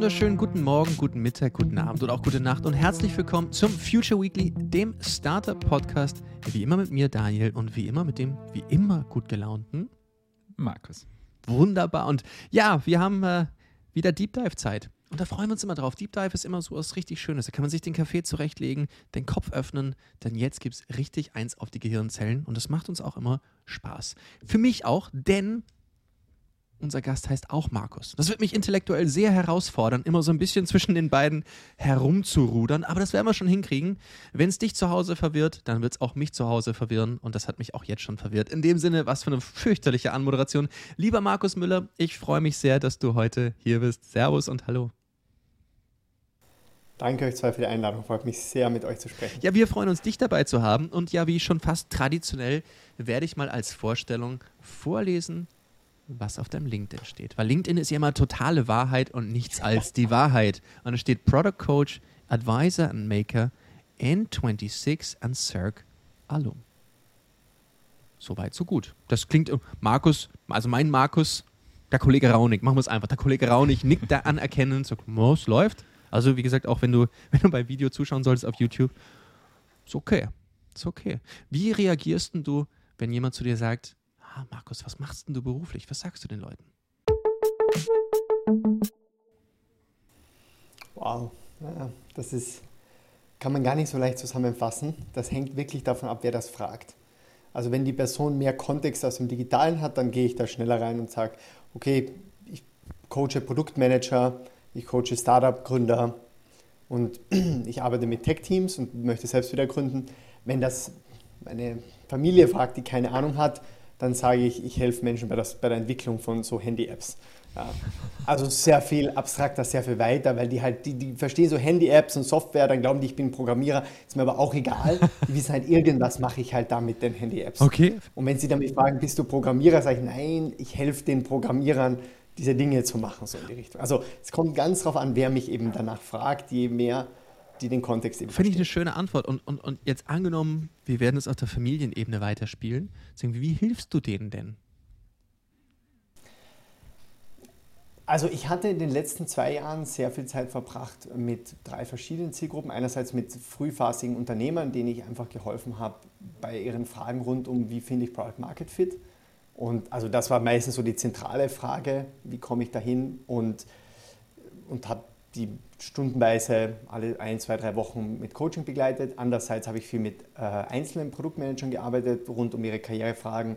wunderschönen guten Morgen, guten Mittag, guten Abend und auch gute Nacht und herzlich willkommen zum Future Weekly, dem Startup-Podcast. Wie immer mit mir, Daniel, und wie immer mit dem, wie immer gut gelaunten Markus. Wunderbar. Und ja, wir haben äh, wieder Deep Dive-Zeit. Und da freuen wir uns immer drauf. Deep Dive ist immer so was richtig Schönes. Da kann man sich den Kaffee zurechtlegen, den Kopf öffnen, denn jetzt gibt es richtig eins auf die Gehirnzellen und das macht uns auch immer Spaß. Für mich auch, denn unser Gast heißt auch Markus. Das wird mich intellektuell sehr herausfordern, immer so ein bisschen zwischen den beiden herumzurudern, aber das werden wir schon hinkriegen. Wenn es dich zu Hause verwirrt, dann wird es auch mich zu Hause verwirren und das hat mich auch jetzt schon verwirrt. In dem Sinne, was für eine fürchterliche Anmoderation. Lieber Markus Müller, ich freue mich sehr, dass du heute hier bist. Servus und hallo. Danke euch zwei für die Einladung. Freut mich sehr, mit euch zu sprechen. Ja, wir freuen uns, dich dabei zu haben. Und ja, wie schon fast traditionell, werde ich mal als Vorstellung vorlesen, was auf deinem LinkedIn steht. Weil LinkedIn ist ja immer totale Wahrheit und nichts als die Wahrheit. Und es steht Product Coach, Advisor and Maker, N26 and Cirque Alum. Soweit, so gut. Das klingt, Markus, also mein Markus, der Kollege Raunig, machen wir es einfach. Der Kollege Raunig nickt da anerkennend, sagt, oh, es läuft. Also wie gesagt, auch wenn du, wenn du bei Video zuschauen solltest auf YouTube, ist okay. Ist okay. Wie reagierst du, wenn jemand zu dir sagt, ah, Markus, was machst denn du beruflich? Was sagst du den Leuten? Wow, das ist, kann man gar nicht so leicht zusammenfassen. Das hängt wirklich davon ab, wer das fragt. Also wenn die Person mehr Kontext aus dem Digitalen hat, dann gehe ich da schneller rein und sage, okay, ich coache Produktmanager, ich coache Startup-Gründer und ich arbeite mit Tech-Teams und möchte selbst wieder gründen. Wenn das eine Familie fragt, die keine Ahnung hat, dann sage ich, ich helfe Menschen bei, das, bei der Entwicklung von so Handy-Apps. Ja. Also sehr viel abstrakter, sehr viel weiter, weil die halt, die, die verstehen so Handy-Apps und Software, dann glauben die, ich bin Programmierer, ist mir aber auch egal. Die wissen halt, irgendwas mache ich halt da mit den Handy-Apps. Okay. Und wenn sie damit fragen, bist du Programmierer, sage ich, nein, ich helfe den Programmierern, diese Dinge zu machen, so in die Richtung. Also es kommt ganz darauf an, wer mich eben danach fragt, je mehr die den Kontext eben Finde ich eine schöne Antwort. Und, und, und jetzt angenommen, wir werden es auf der Familienebene weiterspielen. Wie hilfst du denen denn? Also ich hatte in den letzten zwei Jahren sehr viel Zeit verbracht mit drei verschiedenen Zielgruppen. Einerseits mit frühphasigen Unternehmern, denen ich einfach geholfen habe bei ihren Fragen rund um, wie finde ich Product Market Fit. Und also das war meistens so die zentrale Frage, wie komme ich dahin und, und habe die stundenweise alle ein, zwei, drei Wochen mit Coaching begleitet. Andererseits habe ich viel mit äh, einzelnen Produktmanagern gearbeitet, rund um ihre Karrierefragen,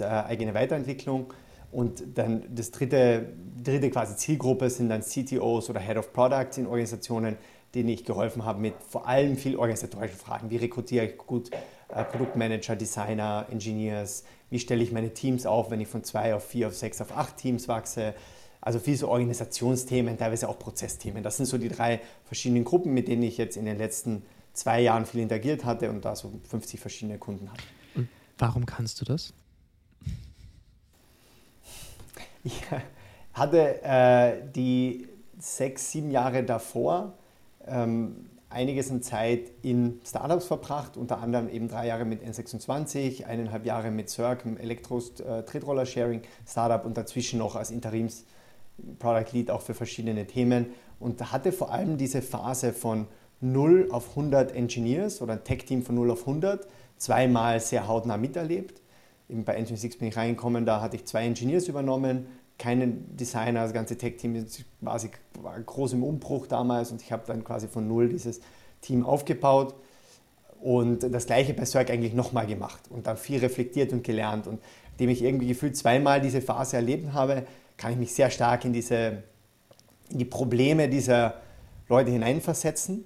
äh, eigene Weiterentwicklung. Und dann das dritte, dritte quasi Zielgruppe sind dann CTOs oder Head of Products in Organisationen, denen ich geholfen habe mit vor allem viel organisatorischen Fragen. Wie rekrutiere ich gut äh, Produktmanager, Designer, Engineers? Wie stelle ich meine Teams auf, wenn ich von zwei auf vier, auf sechs, auf acht Teams wachse? Also viel so Organisationsthemen, teilweise auch Prozessthemen. Das sind so die drei verschiedenen Gruppen, mit denen ich jetzt in den letzten zwei Jahren viel interagiert hatte und da so 50 verschiedene Kunden hatte. Und warum kannst du das? Ich hatte äh, die sechs, sieben Jahre davor ähm, einiges an Zeit in Startups verbracht, unter anderem eben drei Jahre mit N26, eineinhalb Jahre mit Cirque, Elektros äh, Tretroller Sharing Startup und dazwischen noch als Interims Product Lead auch für verschiedene Themen und hatte vor allem diese Phase von 0 auf 100 Engineers oder ein Tech-Team von 0 auf 100 zweimal sehr hautnah miterlebt. Eben bei N26 bin ich reingekommen, da hatte ich zwei Engineers übernommen, keinen Designer, das ganze Tech-Team war groß im Umbruch damals und ich habe dann quasi von null dieses Team aufgebaut und das gleiche bei Cirque eigentlich nochmal gemacht und dann viel reflektiert und gelernt und indem ich irgendwie gefühlt zweimal diese Phase erlebt habe, kann ich mich sehr stark in, diese, in die Probleme dieser Leute hineinversetzen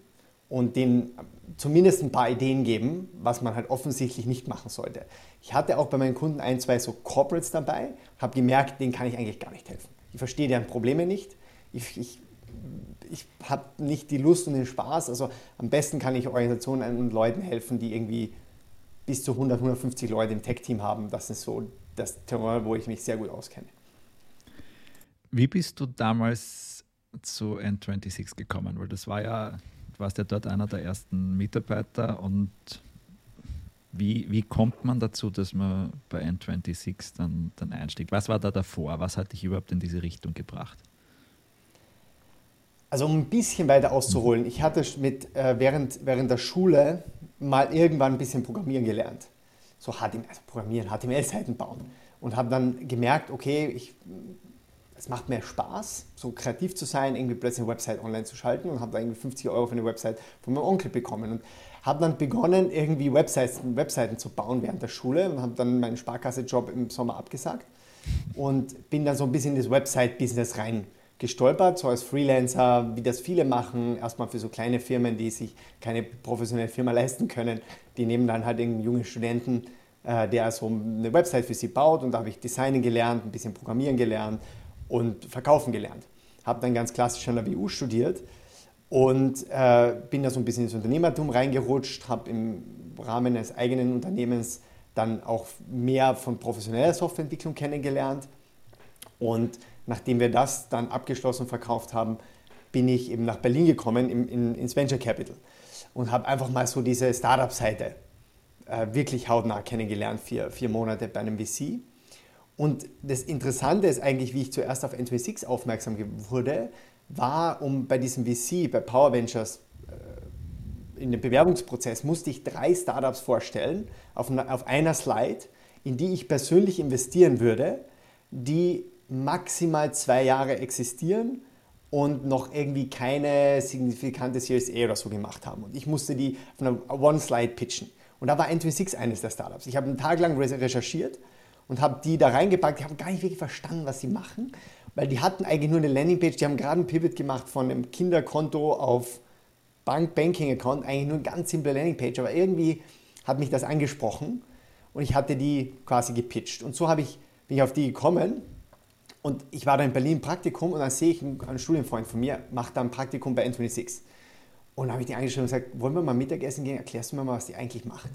und denen zumindest ein paar Ideen geben, was man halt offensichtlich nicht machen sollte. Ich hatte auch bei meinen Kunden ein, zwei so Corporates dabei, habe gemerkt, denen kann ich eigentlich gar nicht helfen. Ich verstehe deren Probleme nicht. Ich, ich, ich habe nicht die Lust und den Spaß. Also am besten kann ich Organisationen und Leuten helfen, die irgendwie bis zu 100, 150 Leute im Tech-Team haben. Das ist so das Terrain, wo ich mich sehr gut auskenne. Wie bist du damals zu N26 gekommen? Weil das war ja, du warst ja dort einer der ersten Mitarbeiter und wie, wie kommt man dazu, dass man bei N26 dann, dann einsteigt? Was war da davor? Was hat dich überhaupt in diese Richtung gebracht? Also um ein bisschen weiter auszuholen, ich hatte mit, äh, während, während der Schule mal irgendwann ein bisschen Programmieren gelernt. So HTML, also Programmieren, HTML-Seiten bauen. Und habe dann gemerkt, okay, ich, es macht mir Spaß, so kreativ zu sein, irgendwie plötzlich eine Website online zu schalten und habe da irgendwie 50 Euro für eine Website von meinem Onkel bekommen. Und habe dann begonnen, irgendwie Websites, Webseiten zu bauen während der Schule und habe dann meinen Sparkasse-Job im Sommer abgesagt und bin dann so ein bisschen in das Website-Business rein gestolpert, so als Freelancer, wie das viele machen, erstmal für so kleine Firmen, die sich keine professionelle Firma leisten können. Die nehmen dann halt einen jungen Studenten, äh, der so eine Website für sie baut und da habe ich Designen gelernt, ein bisschen Programmieren gelernt und Verkaufen gelernt. Habe dann ganz klassisch an der WU studiert und äh, bin da so ein bisschen ins Unternehmertum reingerutscht, habe im Rahmen eines eigenen Unternehmens dann auch mehr von professioneller Softwareentwicklung kennengelernt. Und nachdem wir das dann abgeschlossen verkauft haben, bin ich eben nach Berlin gekommen in, in, ins Venture Capital und habe einfach mal so diese Startup-Seite äh, wirklich hautnah kennengelernt, vier, vier Monate bei einem VC. Und das Interessante ist eigentlich, wie ich zuerst auf N26 aufmerksam wurde, war, um bei diesem VC, bei Power Ventures, äh, in dem Bewerbungsprozess musste ich drei Startups vorstellen auf, auf einer Slide, in die ich persönlich investieren würde, die maximal zwei Jahre existieren und noch irgendwie keine signifikante Series A oder so gemacht haben. Und ich musste die auf einer One-Slide pitchen. Und da war N26 eines der Startups. Ich habe einen Tag lang recherchiert und habe die da reingepackt. Ich habe gar nicht wirklich verstanden, was sie machen weil die hatten eigentlich nur eine Landingpage, die haben gerade einen Pivot gemacht von einem Kinderkonto auf Bank-Banking-Account, eigentlich nur eine ganz simple Landingpage, aber irgendwie hat mich das angesprochen und ich hatte die quasi gepitcht. Und so ich, bin ich auf die gekommen und ich war da in Berlin Praktikum und dann sehe ich einen, einen Studienfreund von mir, macht da ein Praktikum bei N26. Und dann habe ich die angeschrieben und gesagt, wollen wir mal Mittagessen gehen, erklärst du mir mal, was die eigentlich macht.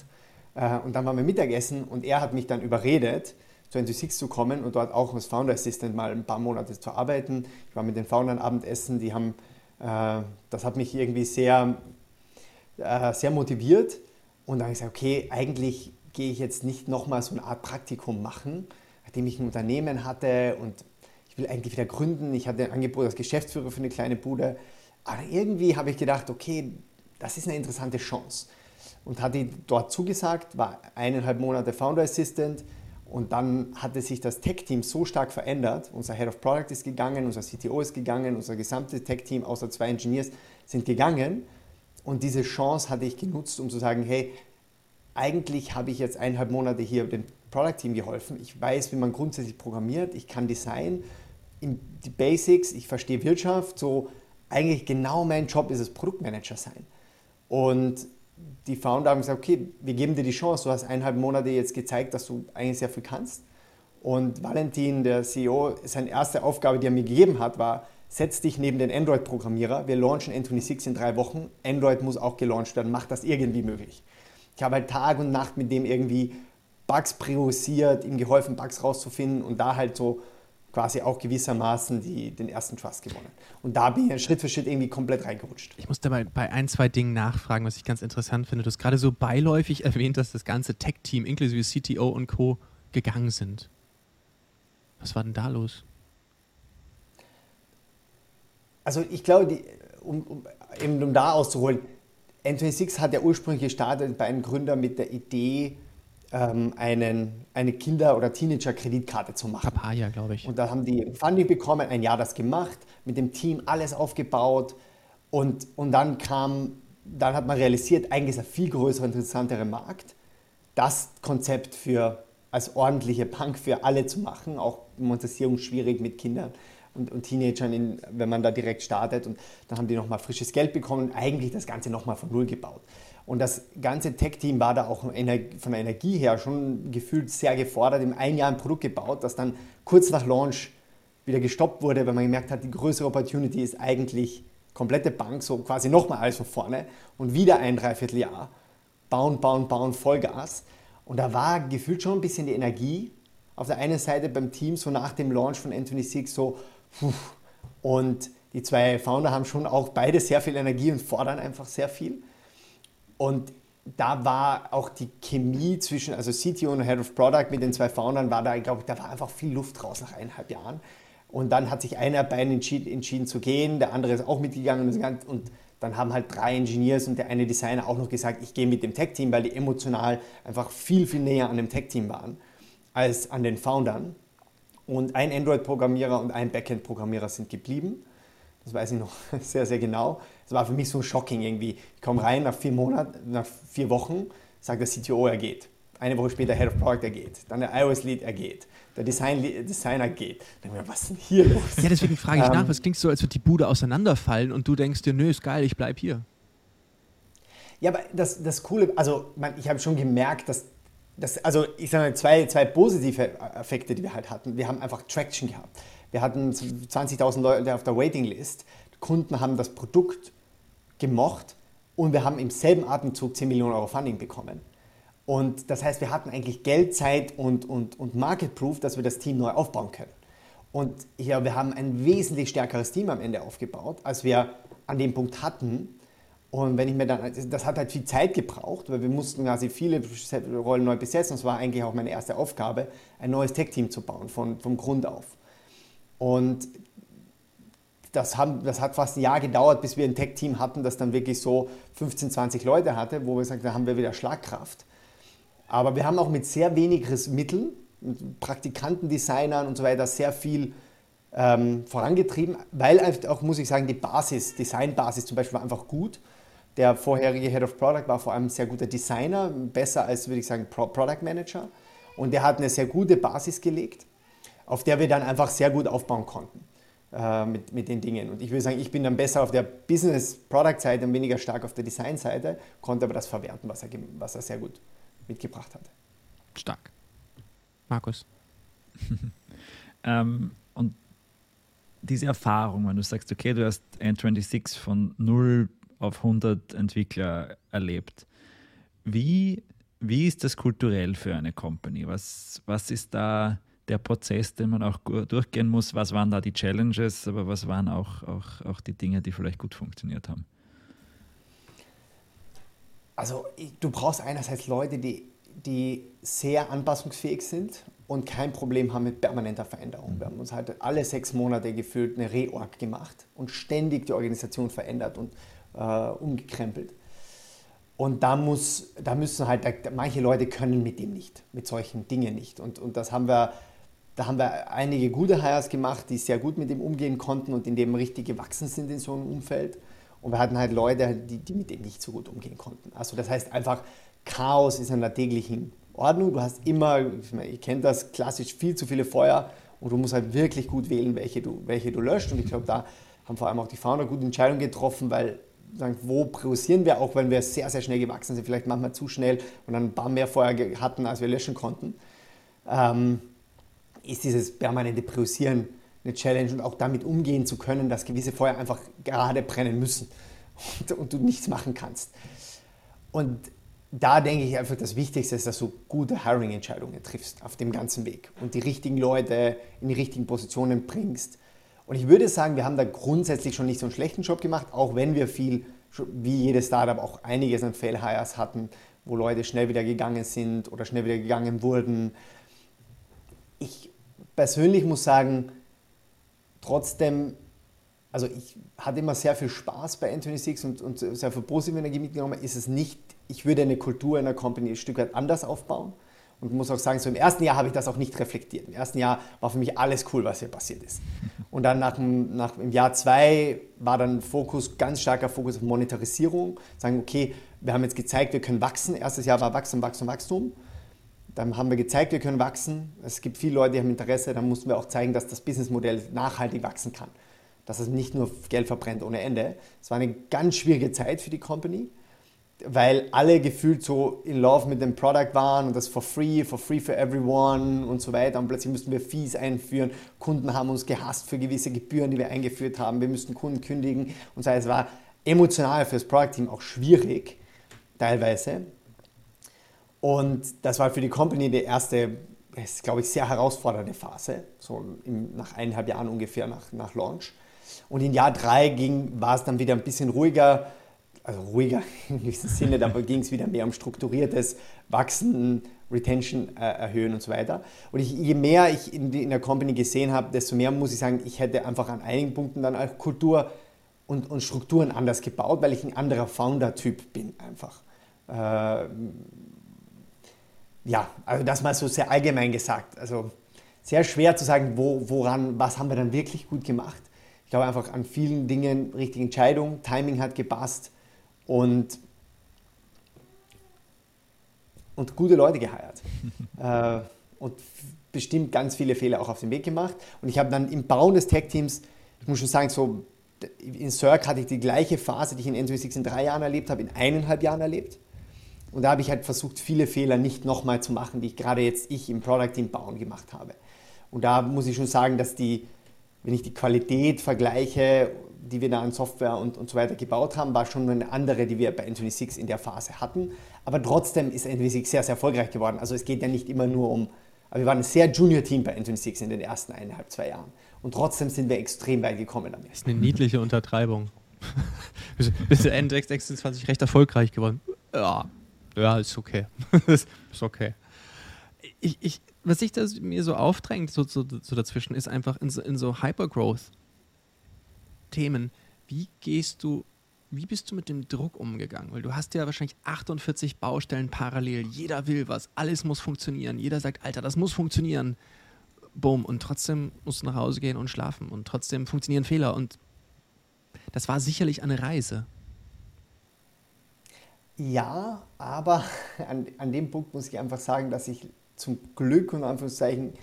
Äh, und dann waren wir Mittagessen und er hat mich dann überredet, zu N26 zu kommen und dort auch als Founder Assistant mal ein paar Monate zu arbeiten. Ich war mit den Foundern Abendessen, die haben, äh, das hat mich irgendwie sehr, äh, sehr motiviert. Und dann habe ich gesagt, okay, eigentlich gehe ich jetzt nicht nochmal so eine Art Praktikum machen, nachdem ich ein Unternehmen hatte und ich will eigentlich wieder gründen. Ich hatte ein Angebot als Geschäftsführer für eine kleine Bude. Aber irgendwie habe ich gedacht, okay, das ist eine interessante Chance. Und hatte dort zugesagt, war eineinhalb Monate Founder Assistant und dann hatte sich das Tech-Team so stark verändert. Unser Head of Product ist gegangen, unser CTO ist gegangen, unser gesamtes Tech-Team außer zwei Engineers sind gegangen. Und diese Chance hatte ich genutzt, um zu sagen, hey, eigentlich habe ich jetzt eineinhalb Monate hier dem Product-Team geholfen. Ich weiß, wie man grundsätzlich programmiert, ich kann Design, die Basics, ich verstehe Wirtschaft. So eigentlich genau mein Job ist es, Produktmanager sein. Und die Founder haben gesagt, okay, wir geben dir die Chance, du hast eineinhalb Monate jetzt gezeigt, dass du eigentlich sehr viel kannst. Und Valentin, der CEO, seine erste Aufgabe, die er mir gegeben hat, war, setz dich neben den Android-Programmierer, wir launchen N26 in drei Wochen, Android muss auch gelauncht werden, mach das irgendwie möglich. Ich habe halt Tag und Nacht mit dem irgendwie Bugs priorisiert, ihm geholfen, Bugs rauszufinden und da halt so quasi auch gewissermaßen die, den ersten Trust gewonnen. Und da bin ich Schritt für Schritt irgendwie komplett reingerutscht. Ich muss dabei bei ein, zwei Dingen nachfragen, was ich ganz interessant finde. Du hast gerade so beiläufig erwähnt, dass das ganze Tech-Team inklusive CTO und Co. gegangen sind. Was war denn da los? Also ich glaube, die, um, um, eben um da auszuholen, N26 hat ja ursprünglich gestartet bei einem Gründer mit der Idee, ähm, einen, eine Kinder- oder Teenager-Kreditkarte zu machen. Papaya, glaube ich. Und da haben die Funding bekommen, ein Jahr das gemacht, mit dem Team alles aufgebaut und, und dann kam, dann hat man realisiert, eigentlich ist ein viel größerer, interessanterer Markt, das Konzept für als ordentliche Bank für alle zu machen, auch Monetarisierung schwierig mit Kindern und, und Teenagern, in, wenn man da direkt startet. Und dann haben die nochmal frisches Geld bekommen und eigentlich das Ganze nochmal von Null gebaut. Und das ganze Tech-Team war da auch von der Energie her schon gefühlt sehr gefordert. Im ein Jahr ein Produkt gebaut, das dann kurz nach Launch wieder gestoppt wurde, weil man gemerkt hat, die größere Opportunity ist eigentlich komplette Bank, so quasi nochmal alles von vorne und wieder ein Dreivierteljahr. Bauen, bauen, bauen, Vollgas. Und da war gefühlt schon ein bisschen die Energie auf der einen Seite beim Team, so nach dem Launch von Anthony Six, so, puh. und die zwei Founder haben schon auch beide sehr viel Energie und fordern einfach sehr viel. Und da war auch die Chemie zwischen, also CTO und Head of Product mit den zwei Foundern, war da, ich glaube, da war einfach viel Luft raus nach eineinhalb Jahren. Und dann hat sich einer bei ihnen entschieden, entschieden zu gehen, der andere ist auch mitgegangen und dann haben halt drei Engineers und der eine Designer auch noch gesagt, ich gehe mit dem Tech-Team, weil die emotional einfach viel, viel näher an dem Tech-Team waren als an den Foundern. Und ein Android-Programmierer und ein Backend-Programmierer sind geblieben. Das weiß ich noch sehr, sehr genau. Es war für mich so shocking irgendwie. Ich komme rein nach vier Monaten, nach vier Wochen, sagt der CTO, er geht. Eine Woche später Head of Product, er geht. Dann der iOS-Lead, er geht. Der Design Designer geht. Dann denke ich mir, was ist denn hier los? Ja, deswegen frage ich ähm, nach. Was klingt so, als würde die Bude auseinanderfallen und du denkst dir, nö, ist geil, ich bleib hier. Ja, aber das, das Coole, also man, ich habe schon gemerkt, dass das, also ich sage mal, zwei, zwei positive Effekte, die wir halt hatten. Wir haben einfach Traction gehabt. Wir hatten 20.000 Leute auf der Waiting-List. Kunden haben das Produkt gemocht und wir haben im selben Atemzug 10 Millionen Euro Funding bekommen. Und das heißt, wir hatten eigentlich Geld, Zeit und, und, und Market Proof, dass wir das Team neu aufbauen können. Und ja, wir haben ein wesentlich stärkeres Team am Ende aufgebaut, als wir an dem Punkt hatten. Und wenn ich mir dann, das hat halt viel Zeit gebraucht, weil wir mussten quasi viele Rollen neu besetzen. Das war eigentlich auch meine erste Aufgabe, ein neues Tech-Team zu bauen, von, vom Grund auf. Und das, haben, das hat fast ein Jahr gedauert, bis wir ein Tech-Team hatten, das dann wirklich so 15, 20 Leute hatte, wo wir gesagt haben, da haben wir wieder Schlagkraft. Aber wir haben auch mit sehr wenig Mitteln, mit Praktikanten, und so weiter sehr viel ähm, vorangetrieben, weil auch, muss ich sagen, die Basis, Designbasis zum Beispiel war einfach gut. Der vorherige Head of Product war vor allem ein sehr guter Designer, besser als, würde ich sagen, Pro Product Manager. Und der hat eine sehr gute Basis gelegt, auf der wir dann einfach sehr gut aufbauen konnten äh, mit, mit den Dingen. Und ich würde sagen, ich bin dann besser auf der Business-Product-Seite und weniger stark auf der Design-Seite, konnte aber das verwerten, was er, was er sehr gut mitgebracht hat. Stark. Markus. ähm, und diese Erfahrung, wenn du sagst, okay, du hast N26 von 0 auf 100 Entwickler erlebt, wie, wie ist das kulturell für eine Company? Was, was ist da der Prozess, den man auch durchgehen muss? Was waren da die Challenges, aber was waren auch, auch, auch die Dinge, die vielleicht gut funktioniert haben? Also du brauchst einerseits Leute, die, die sehr anpassungsfähig sind und kein Problem haben mit permanenter Veränderung. Wir haben uns halt alle sechs Monate gefühlt eine Reorg gemacht und ständig die Organisation verändert und äh, umgekrempelt. Und da, muss, da müssen halt, da, manche Leute können mit dem nicht, mit solchen Dingen nicht. Und, und das haben wir, da haben wir einige gute Hires gemacht, die sehr gut mit dem umgehen konnten und in dem richtig gewachsen sind in so einem Umfeld. Und wir hatten halt Leute, die, die mit dem nicht so gut umgehen konnten. Also das heißt einfach, Chaos ist in der täglichen Ordnung. Du hast immer, ich kenne das klassisch, viel zu viele Feuer und du musst halt wirklich gut wählen, welche du, welche du löscht. Und ich glaube, da haben vor allem auch die Founder gute Entscheidungen getroffen, weil sagen, wo priorisieren wir, auch wenn wir sehr, sehr schnell gewachsen sind, vielleicht manchmal zu schnell und dann ein paar mehr Feuer hatten, als wir löschen konnten, ähm, ist dieses permanente Priorisieren eine Challenge und auch damit umgehen zu können, dass gewisse Feuer einfach gerade brennen müssen und, und du nichts machen kannst. Und da denke ich einfach, das Wichtigste ist, dass du gute Hiring-Entscheidungen triffst auf dem ganzen Weg und die richtigen Leute in die richtigen Positionen bringst. Und ich würde sagen, wir haben da grundsätzlich schon nicht so einen schlechten Job gemacht, auch wenn wir viel, wie jedes Startup, auch einiges an Fail-Hires hatten, wo Leute schnell wieder gegangen sind oder schnell wieder gegangen wurden. Ich persönlich muss sagen, trotzdem, also ich hatte immer sehr viel Spaß bei N26 und, und sehr viel positive Energie mitgenommen, ist es nicht, ich würde eine Kultur in einer Company ein Stück weit anders aufbauen. Und muss auch sagen, so im ersten Jahr habe ich das auch nicht reflektiert. Im ersten Jahr war für mich alles cool, was hier passiert ist. Und dann nach, nach im Jahr zwei war dann Fokus, ganz starker Fokus auf Monetarisierung. Sagen, okay, wir haben jetzt gezeigt, wir können wachsen. Erstes Jahr war Wachstum, Wachstum, Wachstum. Dann haben wir gezeigt, wir können wachsen. Es gibt viele Leute, die haben Interesse. Dann mussten wir auch zeigen, dass das Businessmodell nachhaltig wachsen kann. Dass es nicht nur Geld verbrennt ohne Ende. Es war eine ganz schwierige Zeit für die Company, weil alle gefühlt so in love mit dem Product waren und das for free, for free for everyone und so weiter. Und plötzlich mussten wir Fees einführen. Kunden haben uns gehasst für gewisse Gebühren, die wir eingeführt haben. Wir mussten Kunden kündigen und so. Es war emotional für das Product Team auch schwierig, teilweise. Und das war für die Company die erste, ist, glaube ich, sehr herausfordernde Phase, so im, nach eineinhalb Jahren ungefähr nach, nach Launch. Und in Jahr drei ging, war es dann wieder ein bisschen ruhiger. also ruhiger in diesem Sinne, da ging es wieder mehr um strukturiertes Wachsen, Retention äh, erhöhen und so weiter. Und ich, je mehr ich in, in, der Company gesehen habe, desto mehr muss ich sagen, ich hätte einfach an einigen Punkten dann auch Kultur und, und Strukturen anders gebaut, weil ich ein anderer Founder-Typ bin einfach. Äh, ja, also das mal so sehr allgemein gesagt. Also sehr schwer zu sagen, wo, woran, was haben wir dann wirklich gut gemacht. Ich glaube einfach an vielen Dingen richtige Entscheidung, Timing hat gepasst und, und gute Leute geheiert. äh, und bestimmt ganz viele Fehler auch auf dem Weg gemacht. Und ich habe dann im Bauen des Tech-Teams, ich muss schon sagen, so in Cirque hatte ich die gleiche Phase, die ich in N26 in drei Jahren erlebt habe, in eineinhalb Jahren erlebt. Und da habe ich halt versucht, viele Fehler nicht nochmal zu machen, die ich gerade jetzt ich im Product Team bauen gemacht habe. Und da muss ich schon sagen, dass die, wenn ich die Qualität vergleiche, die wir da an Software und, und so weiter gebaut haben, war schon eine andere, die wir bei N26 in der Phase hatten. Aber trotzdem ist N26 sehr, sehr erfolgreich geworden. Also es geht ja nicht immer nur um, aber wir waren ein sehr Junior-Team bei N26 in den ersten eineinhalb, zwei Jahren. Und trotzdem sind wir extrem weit gekommen damit. Das ist eine niedliche Untertreibung. Bist du N26 recht erfolgreich geworden? Ja, ja, ist okay. ist okay. Ich, ich, was sich das mir so aufdrängt, so, so, so dazwischen, ist einfach in so, in so Hypergrowth-Themen, wie gehst du, wie bist du mit dem Druck umgegangen? Weil du hast ja wahrscheinlich 48 Baustellen parallel, jeder will was, alles muss funktionieren, jeder sagt, Alter, das muss funktionieren. Boom, und trotzdem musst du nach Hause gehen und schlafen und trotzdem funktionieren Fehler und das war sicherlich eine Reise. Ja, aber an, an dem Punkt muss ich einfach sagen, dass ich zum Glück und Anführungszeichen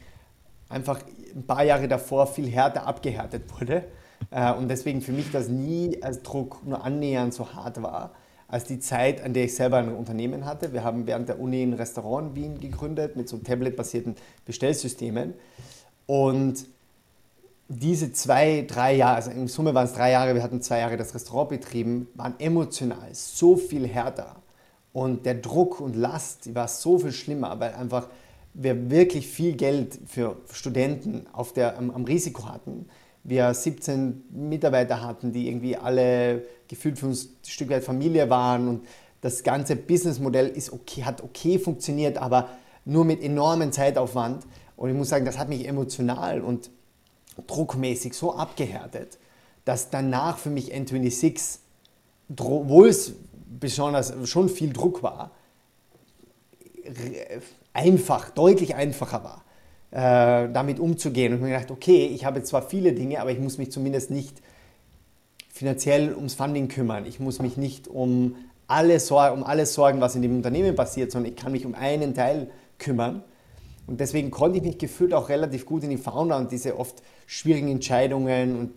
einfach ein paar Jahre davor viel härter abgehärtet wurde. Äh, und deswegen für mich das nie als Druck nur annähernd so hart war, als die Zeit, an der ich selber ein Unternehmen hatte. Wir haben während der Uni ein Restaurant in Wien gegründet mit so tablet-basierten Bestellsystemen. Und diese zwei, drei Jahre, also in Summe waren es drei Jahre, wir hatten zwei Jahre das Restaurant betrieben, waren emotional so viel härter. Und der Druck und Last, war so viel schlimmer, weil einfach wir wirklich viel Geld für Studenten auf der, am, am Risiko hatten. Wir 17 Mitarbeiter hatten, die irgendwie alle gefühlt für uns ein Stück weit Familie waren und das ganze Businessmodell ist okay, hat okay funktioniert, aber nur mit enormem Zeitaufwand. Und ich muss sagen, das hat mich emotional und druckmäßig so abgehärtet, dass danach für mich N26, obwohl es besonders schon viel Druck war, einfach, deutlich einfacher war, äh, damit umzugehen. Und ich habe gedacht, okay, ich habe zwar viele Dinge, aber ich muss mich zumindest nicht finanziell ums Funding kümmern. Ich muss mich nicht um alle, Sor um alles sorgen, was in dem Unternehmen passiert, sondern ich kann mich um einen Teil kümmern. Und deswegen konnte ich mich gefühlt auch relativ gut in die Founder und diese oft schwierigen Entscheidungen und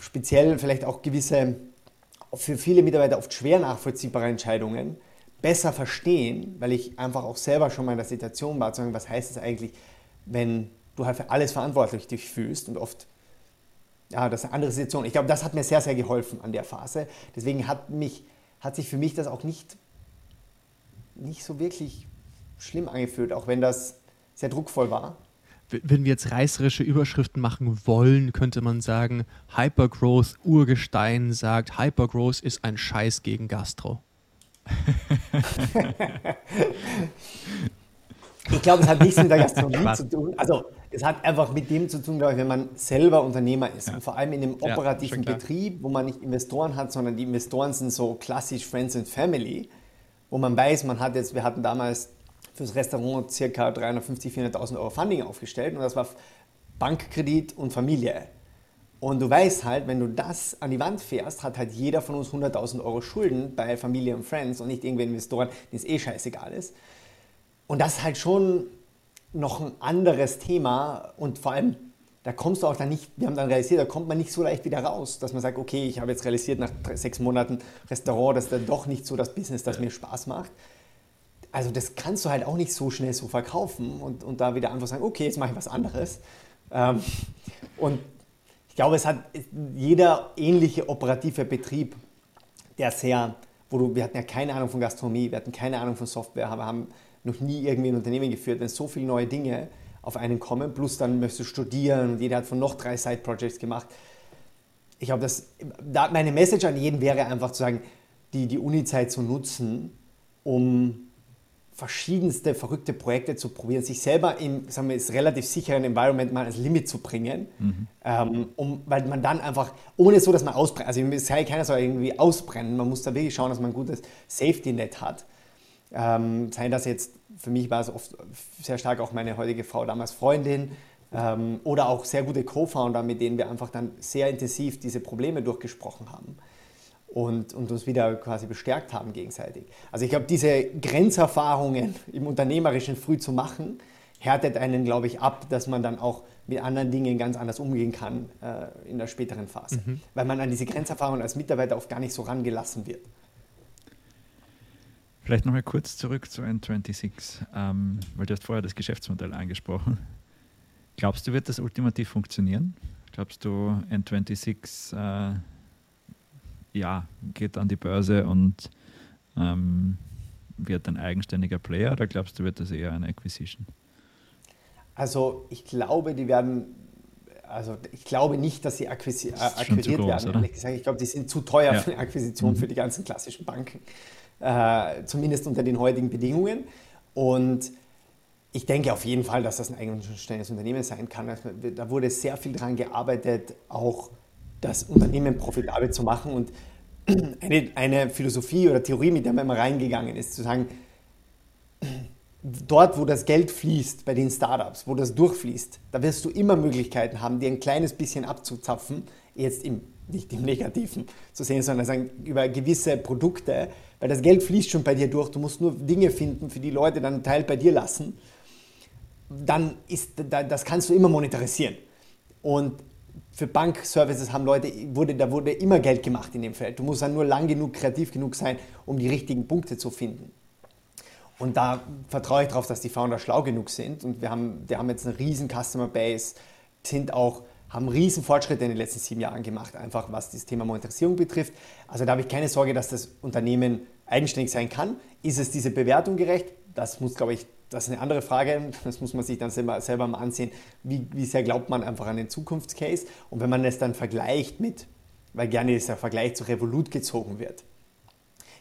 speziell vielleicht auch gewisse, für viele Mitarbeiter oft schwer nachvollziehbare Entscheidungen besser verstehen, weil ich einfach auch selber schon mal in der Situation war, zu sagen, was heißt es eigentlich, wenn du halt für alles verantwortlich dich fühlst und oft, ja, das ist eine andere Situation. Ich glaube, das hat mir sehr, sehr geholfen an der Phase. Deswegen hat, mich, hat sich für mich das auch nicht, nicht so wirklich schlimm angefühlt, auch wenn das sehr druckvoll war. Wenn wir jetzt reißerische Überschriften machen wollen, könnte man sagen, Hypergrowth Urgestein sagt, Hypergrowth ist ein Scheiß gegen Gastro ich glaube, es hat nichts mit der Gastronomie zu tun. Also es hat einfach mit dem zu tun, glaube ich, wenn man selber Unternehmer ist. Ja. Und vor allem in einem operativen ja, Betrieb, wo man nicht Investoren hat, sondern die Investoren sind so klassisch Friends and Family, wo man weiß, man hat jetzt, wir hatten damals fürs Restaurant ca. 350.000, 400.000 Euro Funding aufgestellt und das war Bankkredit und Familie. Und du weißt halt, wenn du das an die Wand fährst, hat halt jeder von uns 100.000 Euro Schulden bei Familie und Friends und nicht irgendwelche Investoren, denen es eh scheißegal ist. Und das ist halt schon noch ein anderes Thema und vor allem, da kommst du auch dann nicht, wir haben dann realisiert, da kommt man nicht so leicht wieder raus, dass man sagt, okay, ich habe jetzt realisiert nach sechs Monaten Restaurant, das ist dann doch nicht so das Business, das mir Spaß macht. Also das kannst du halt auch nicht so schnell so verkaufen und, und da wieder einfach sagen, okay, jetzt mache ich was anderes. Ähm, und ich glaube, es hat jeder ähnliche operative Betrieb, der sehr, wo du, wir hatten ja keine Ahnung von Gastronomie, wir hatten keine Ahnung von Software, aber haben noch nie irgendwie ein Unternehmen geführt, wenn so viele neue Dinge auf einen kommen, plus dann möchtest du studieren und jeder hat von noch drei Side-Projects gemacht. ich glaube, da, meine Message an jeden wäre einfach zu sagen, die, die Uni-Zeit zu nutzen, um verschiedenste verrückte Projekte zu probieren, sich selber in sagen wir, relativ sicheren Environment mal als Limit zu bringen, mhm. ähm, um, weil man dann einfach, ohne so, dass man ausbrennt, also es kann keiner soll irgendwie ausbrennen, man muss da wirklich schauen, dass man ein gutes Safety-Net hat. Ähm, sei das jetzt, für mich war es oft sehr stark auch meine heutige Frau, damals Freundin, ähm, oder auch sehr gute Co-Founder, mit denen wir einfach dann sehr intensiv diese Probleme durchgesprochen haben und, und uns wieder quasi bestärkt haben gegenseitig. Also ich glaube, diese Grenzerfahrungen im Unternehmerischen früh zu machen, härtet einen, glaube ich, ab, dass man dann auch mit anderen Dingen ganz anders umgehen kann äh, in der späteren Phase. Mhm. Weil man an diese Grenzerfahrungen als Mitarbeiter oft gar nicht so rangelassen wird. Vielleicht nochmal kurz zurück zu N26, ähm, weil du hast vorher das Geschäftsmodell angesprochen. Glaubst du, wird das ultimativ funktionieren? Glaubst du, N26 äh, ja, geht an die Börse und ähm, wird ein eigenständiger Player oder glaubst du, wird das eher eine Acquisition? Also ich glaube, die werden, also ich glaube nicht, dass sie akquisi äh, akquiriert groß, werden, ehrlich gesagt. Ich glaube, die sind zu teuer ja. für eine Akquisition mhm. für die ganzen klassischen Banken, äh, zumindest unter den heutigen Bedingungen. Und ich denke auf jeden Fall, dass das ein eigenständiges Unternehmen sein kann. Also, da wurde sehr viel daran gearbeitet, auch das Unternehmen profitabel zu machen. Und eine, eine Philosophie oder Theorie, mit der man immer reingegangen ist, zu sagen, dort, wo das Geld fließt, bei den Startups, wo das durchfließt, da wirst du immer Möglichkeiten haben, dir ein kleines bisschen abzuzapfen, jetzt im, nicht im Negativen zu sehen, sondern sagen, über gewisse Produkte, weil das Geld fließt schon bei dir durch, du musst nur Dinge finden, für die Leute dann einen Teil bei dir lassen, dann ist, das kannst du immer monetarisieren. Und für Bankservices haben Leute, wurde, da wurde immer Geld gemacht in dem Feld. Du musst dann nur lang genug, kreativ genug sein, um die richtigen Punkte zu finden. Und da vertraue ich darauf, dass die Founder schlau genug sind. Und wir haben, wir haben jetzt eine riesen Customer Base, sind auch, haben riesen Fortschritte in den letzten sieben Jahren gemacht, einfach was das Thema Monetarisierung betrifft. Also da habe ich keine Sorge, dass das Unternehmen eigenständig sein kann. Ist es diese Bewertung gerecht? Das muss, glaube ich, das ist eine andere Frage, das muss man sich dann selber, selber mal ansehen, wie, wie sehr glaubt man einfach an den Zukunftscase und wenn man es dann vergleicht mit, weil gerne dieser Vergleich zu Revolut gezogen wird.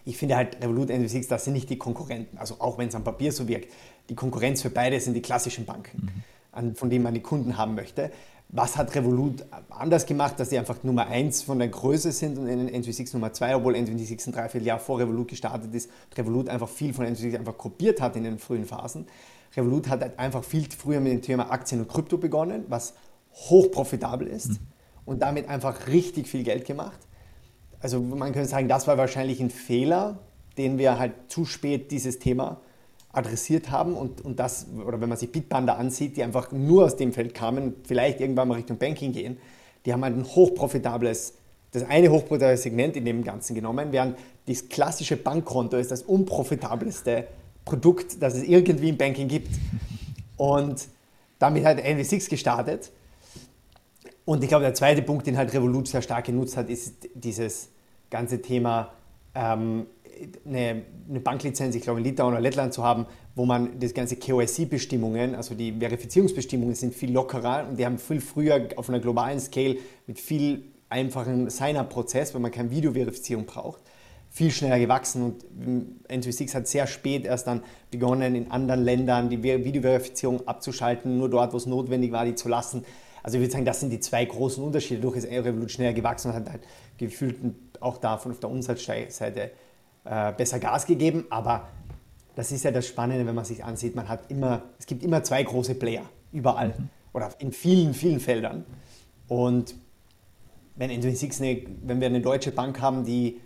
Ich finde halt Revolut N26, das sind nicht die Konkurrenten, also auch wenn es am Papier so wirkt, die Konkurrenz für beide sind die klassischen Banken, mhm. an, von denen man die Kunden haben möchte. Was hat Revolut anders gemacht, dass sie einfach Nummer 1 von der Größe sind und N26 Nummer 2, obwohl N26 ein Dreivierteljahr vor Revolut gestartet ist, Revolut einfach viel von N26 einfach kopiert hat in den frühen Phasen. Revolut hat halt einfach viel früher mit dem Thema Aktien und Krypto begonnen, was hochprofitabel ist und damit einfach richtig viel Geld gemacht. Also man könnte sagen, das war wahrscheinlich ein Fehler, den wir halt zu spät dieses Thema adressiert haben und, und das, oder wenn man sich Bitpanda ansieht, die einfach nur aus dem Feld kamen, vielleicht irgendwann mal Richtung Banking gehen, die haben halt ein hochprofitables, das eine hochprofitable Segment in dem Ganzen genommen, während das klassische Bankkonto ist das unprofitabelste Produkt, das es irgendwie im Banking gibt. Und damit hat NV6 gestartet. Und ich glaube, der zweite Punkt, den halt Revolut sehr stark genutzt hat, ist dieses ganze Thema ähm, eine, eine Banklizenz, ich glaube in Litauen oder Lettland zu haben, wo man das ganze KYC-Bestimmungen, also die Verifizierungsbestimmungen sind viel lockerer und die haben viel früher auf einer globalen Scale mit viel einfachen Sign-up-Prozess, weil man keine Videoverifizierung braucht, viel schneller gewachsen und N26 hat sehr spät erst dann begonnen, in anderen Ländern die Videoverifizierung abzuschalten, nur dort, wo es notwendig war, die zu lassen. Also ich würde sagen, das sind die zwei großen Unterschiede. Dadurch ist Revolut schneller gewachsen und hat halt gefühlt auch davon auf der Umsatzseite äh, besser Gas gegeben, aber das ist ja das Spannende, wenn man sich ansieht, man hat immer, es gibt immer zwei große Player, überall mhm. oder in vielen, vielen Feldern. Und wenn N26 eine, wenn wir eine deutsche Bank haben, die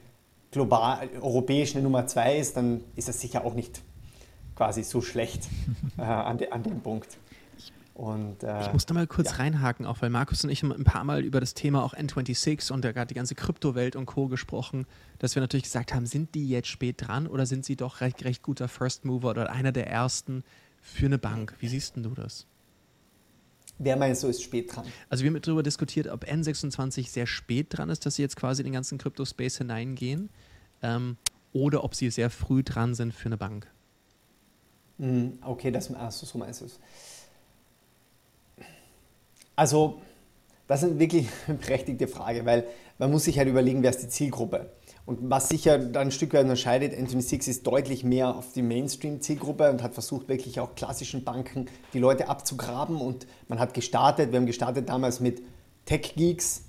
global, europäisch eine Nummer zwei ist, dann ist das sicher auch nicht quasi so schlecht äh, an, de, an dem Punkt. Und, äh, ich musste mal kurz ja. reinhaken, auch weil Markus und ich ein paar Mal über das Thema auch N26 und gerade die ganze Kryptowelt und Co. gesprochen, dass wir natürlich gesagt haben, sind die jetzt spät dran oder sind sie doch recht, recht guter First Mover oder einer der ersten für eine Bank? Wie siehst du das? Wer meinst du, ist spät dran? Also wir haben darüber diskutiert, ob N26 sehr spät dran ist, dass sie jetzt quasi in den ganzen Kryptospace hineingehen ähm, oder ob sie sehr früh dran sind für eine Bank. Hm, okay, das, also so meinst du es. Also Das ist wirklich eine berechtigte Frage, weil man muss sich halt überlegen, wer ist die Zielgruppe. Und was sicher dann ein Stück weit unterscheidet, Anthony Six ist deutlich mehr auf die Mainstream-Zielgruppe und hat versucht, wirklich auch klassischen Banken die Leute abzugraben. Und man hat gestartet, wir haben gestartet damals mit Tech-Geeks,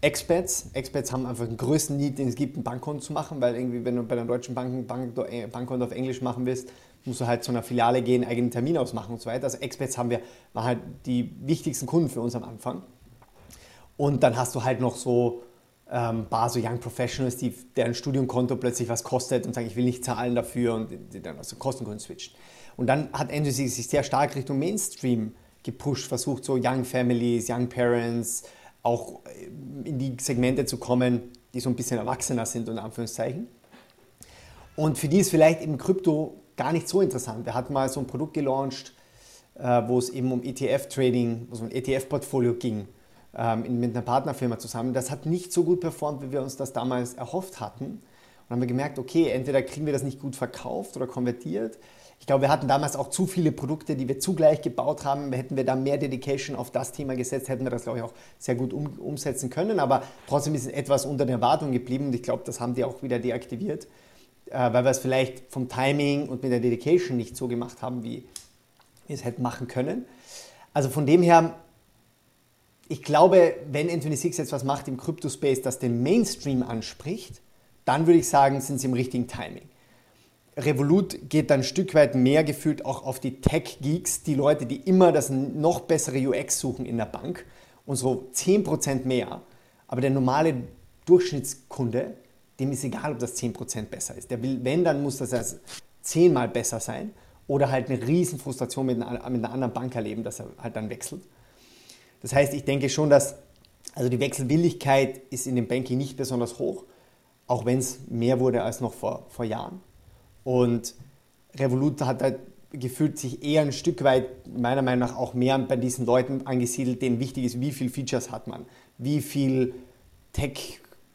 Expats. Expats haben einfach den größten Need, den es gibt, ein Bankkonto zu machen, weil irgendwie, wenn du bei einer deutschen Bank ein äh, Bankkonto auf Englisch machen willst, musst du halt zu einer Filiale gehen, eigenen Termin ausmachen und so weiter. Also Expats haben wir, waren halt die wichtigsten Kunden für uns am Anfang. Und dann hast du halt noch so ähm, paar so Young Professionals, die, deren Studiumkonto plötzlich was kostet und sagen, ich will nicht zahlen dafür und die dann aus den Kostengründen switchen. Und dann hat Andrew sich sehr stark Richtung Mainstream gepusht, versucht so Young Families, Young Parents auch äh, in die Segmente zu kommen, die so ein bisschen erwachsener sind, unter Anführungszeichen. Und für die ist vielleicht eben Krypto gar nicht so interessant. Wir hatten mal so ein Produkt gelauncht, äh, wo es eben um ETF-Trading, um ein ETF-Portfolio ging ähm, mit einer Partnerfirma zusammen. Das hat nicht so gut performt, wie wir uns das damals erhofft hatten. Und haben wir gemerkt, okay, entweder kriegen wir das nicht gut verkauft oder konvertiert. Ich glaube, wir hatten damals auch zu viele Produkte, die wir zugleich gebaut haben. Hätten wir da mehr Dedication auf das Thema gesetzt, hätten wir das, glaube ich, auch sehr gut um, umsetzen können. Aber trotzdem ist es etwas unter der Erwartung geblieben und ich glaube, das haben die auch wieder deaktiviert, weil wir es vielleicht vom Timing und mit der Dedication nicht so gemacht haben, wie wir es hätten machen können. Also von dem her ich glaube, wenn Anthony Six jetzt was macht im Crypto-Space, das den Mainstream anspricht, dann würde ich sagen, sind sie im richtigen Timing. Revolut geht dann ein Stück weit mehr gefühlt auch auf die Tech-Geeks, die Leute, die immer das noch bessere UX suchen in der Bank und so 10% mehr. Aber der normale Durchschnittskunde, dem ist egal, ob das 10% besser ist. Der will, wenn, dann muss das erst zehnmal besser sein oder halt eine riesen Frustration mit einer, mit einer anderen Bank erleben, dass er halt dann wechselt. Das heißt, ich denke schon, dass also die Wechselwilligkeit ist in dem Banking nicht besonders hoch, auch wenn es mehr wurde als noch vor, vor Jahren. Und Revolut hat halt gefühlt sich eher ein Stück weit, meiner Meinung nach, auch mehr bei diesen Leuten angesiedelt, denen wichtig ist, wie viele Features hat man, wie viel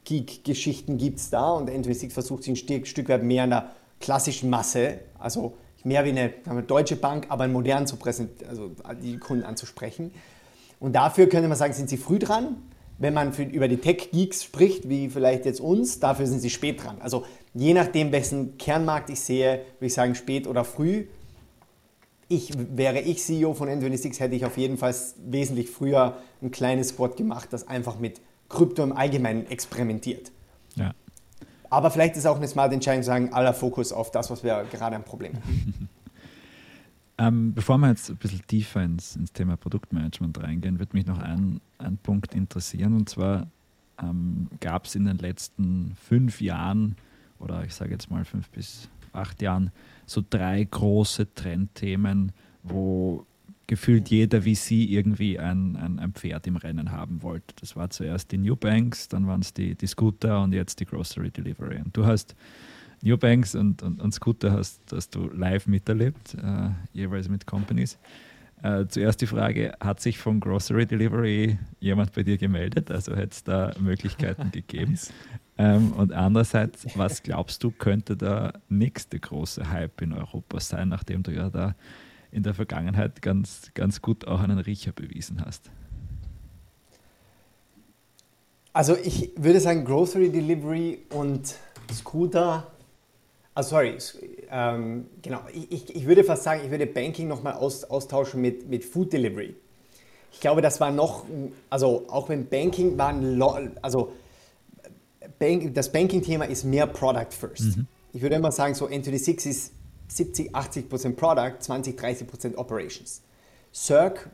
Tech-Geek-Geschichten gibt es da und N26 versucht sich ein Stück, Stück weit mehr in der klassischen Masse, also mehr wie eine, eine deutsche Bank, aber modern zu präsentieren, also die Kunden anzusprechen. Und dafür könnte man sagen, sind sie früh dran. Wenn man für, über die Tech-Geeks spricht, wie vielleicht jetzt uns, dafür sind sie spät dran. Also je nachdem, wessen Kernmarkt ich sehe, würde ich sagen spät oder früh. Ich, wäre ich CEO von N26, hätte ich auf jeden Fall wesentlich früher ein kleines Squad gemacht, das einfach mit Krypto im Allgemeinen experimentiert. Ja. Aber vielleicht ist auch eine smarte Entscheidung zu sagen, aller Fokus auf das, was wir gerade ein Problem haben. Ähm, bevor wir jetzt ein bisschen tiefer ins, ins Thema Produktmanagement reingehen, würde mich noch ein, ein Punkt interessieren. Und zwar ähm, gab es in den letzten fünf Jahren oder ich sage jetzt mal fünf bis acht Jahren so drei große Trendthemen, wo gefühlt jeder wie Sie irgendwie ein, ein, ein, Pferd im Rennen haben wollte. Das war zuerst die New Banks, dann waren es die, die Scooter und jetzt die Grocery Delivery. Und du hast Newbanks und, und, und Scooter hast, hast du live miterlebt, äh, jeweils mit Companies. Äh, zuerst die Frage, hat sich von Grocery Delivery jemand bei dir gemeldet? Also hätte es da Möglichkeiten gegeben? Ähm, und andererseits, was glaubst du, könnte der nächste große Hype in Europa sein, nachdem du ja da in der Vergangenheit ganz, ganz gut auch einen Riecher bewiesen hast? Also ich würde sagen, Grocery Delivery und Scooter Ah, sorry, ähm, genau. Ich, ich, würde fast sagen, ich würde Banking nochmal aus, austauschen mit, mit Food Delivery. Ich glaube, das war noch, also auch wenn Banking war, also Bank, das Banking-Thema ist mehr Product First. Mhm. Ich würde immer sagen, so N26 ist 70, 80% Product, 20, 30% Operations. Circ,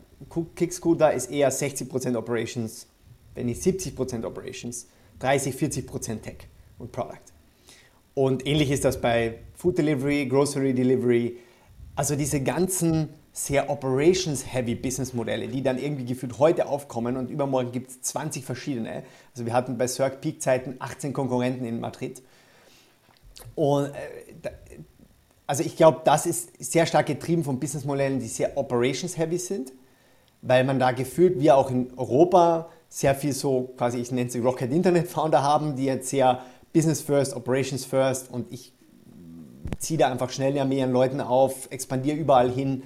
Kickscooter ist eher 60% Operations, wenn nicht 70% Operations, 30, 40% Tech und Product. Und ähnlich ist das bei Food Delivery, Grocery Delivery. Also diese ganzen sehr operations-heavy Business-Modelle, die dann irgendwie gefühlt heute aufkommen und übermorgen gibt es 20 verschiedene. Also wir hatten bei Cirque Peak-Zeiten 18 Konkurrenten in Madrid. Und äh, also ich glaube, das ist sehr stark getrieben von Businessmodellen, die sehr operations-heavy sind, weil man da gefühlt, wie auch in Europa, sehr viel so quasi, ich nenne sie Rocket Internet Founder haben, die jetzt sehr Business First, Operations First und ich ziehe da einfach schnell ja mehr Leuten auf, expandiere überall hin.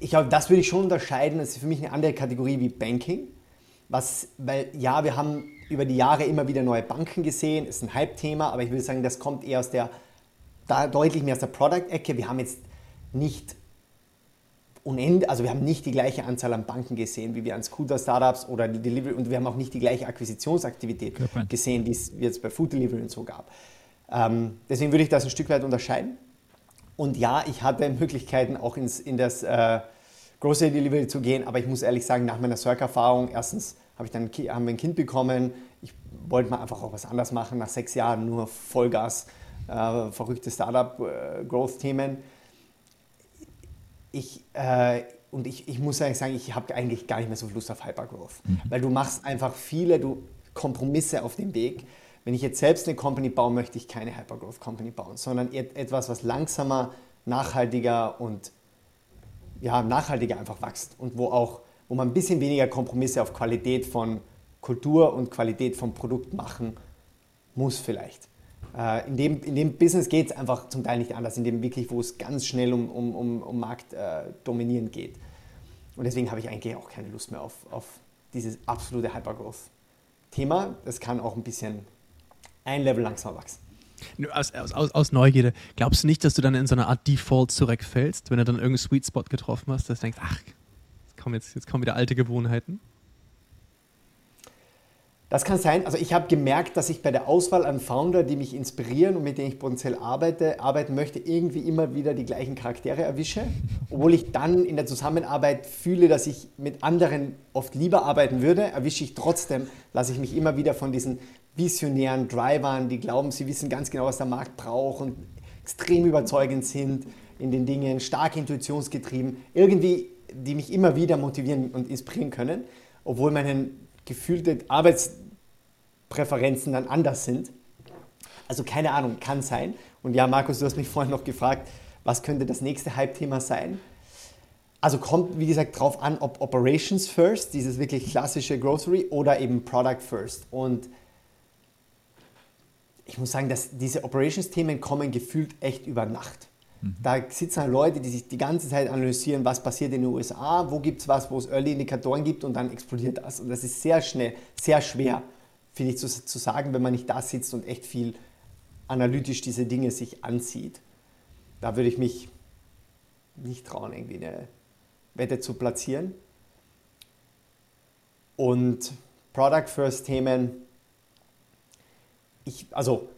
ich glaube, das würde ich schon unterscheiden. Das ist für mich eine andere Kategorie wie Banking. Was, weil ja, wir haben über die Jahre immer wieder neue Banken gesehen, ist ein Hype-Thema, aber ich würde sagen, das kommt eher aus der, da deutlich mehr aus der Product-Ecke. Wir haben jetzt nicht unend, also wir haben nicht die gleiche Anzahl an Banken gesehen, wie wir an Scooter-Startups oder die Delivery und wir haben auch nicht die gleiche Akquisitionsaktivität gesehen, wie es jetzt bei Food Delivery und so gab. Ähm, deswegen würde ich das ein Stück weit unterscheiden. Und ja, ich hatte Möglichkeiten, auch ins, in das äh, Grocery Delivery zu gehen, aber ich muss ehrlich sagen, nach meiner Circa-Erfahrung, erstens habe ich dann haben wir ein Kind bekommen, ich wollte mal einfach auch was anderes machen, nach sechs Jahren nur Vollgas, äh, verrückte Startup-Growth-Themen. Äh, ich, äh, und ich, ich muss eigentlich sagen, ich habe eigentlich gar nicht mehr so Lust auf Hypergrowth, mhm. weil du machst einfach viele du Kompromisse auf dem Weg wenn ich jetzt selbst eine Company baue, möchte ich keine Hypergrowth Company bauen, sondern etwas, was langsamer, nachhaltiger und ja, nachhaltiger einfach wächst und wo auch, wo man ein bisschen weniger Kompromisse auf Qualität von Kultur und Qualität von Produkt machen muss vielleicht. Äh, in, dem, in dem Business geht es einfach zum Teil nicht anders, in dem wirklich, wo es ganz schnell um, um, um, um Markt äh, dominieren geht. Und deswegen habe ich eigentlich auch keine Lust mehr auf, auf dieses absolute Hypergrowth-Thema. Das kann auch ein bisschen ein Level langsamer wachsen. Aus, aus, aus, Neugierde, glaubst du nicht, dass du dann in so eine Art Default zurückfällst, wenn du dann irgendeinen Sweet Spot getroffen hast, dass du denkst, ach, jetzt kommen, jetzt, jetzt kommen wieder alte Gewohnheiten? Das kann sein. Also ich habe gemerkt, dass ich bei der Auswahl an Founder, die mich inspirieren und mit denen ich potenziell arbeite, arbeiten möchte, irgendwie immer wieder die gleichen Charaktere erwische. Obwohl ich dann in der Zusammenarbeit fühle, dass ich mit anderen oft lieber arbeiten würde, erwische ich trotzdem, lasse ich mich immer wieder von diesen visionären Drivern, die glauben, sie wissen ganz genau, was der Markt braucht und extrem überzeugend sind in den Dingen, stark intuitionsgetrieben, irgendwie, die mich immer wieder motivieren und inspirieren können, obwohl meine gefühlte Arbeitspräferenzen dann anders sind. Also keine Ahnung, kann sein. Und ja, Markus, du hast mich vorhin noch gefragt, was könnte das nächste Hype-Thema sein? Also kommt, wie gesagt, darauf an, ob Operations First, dieses wirklich klassische Grocery, oder eben Product First. Und ich muss sagen, dass diese Operations-Themen kommen gefühlt echt über Nacht. Da sitzen halt Leute, die sich die ganze Zeit analysieren, was passiert in den USA, wo gibt es was, wo es Early-Indikatoren gibt und dann explodiert das. Und das ist sehr schnell, sehr schwer, finde ich, zu, zu sagen, wenn man nicht da sitzt und echt viel analytisch diese Dinge sich ansieht. Da würde ich mich nicht trauen, irgendwie eine Wette zu platzieren. Und Product First Themen, ich, also,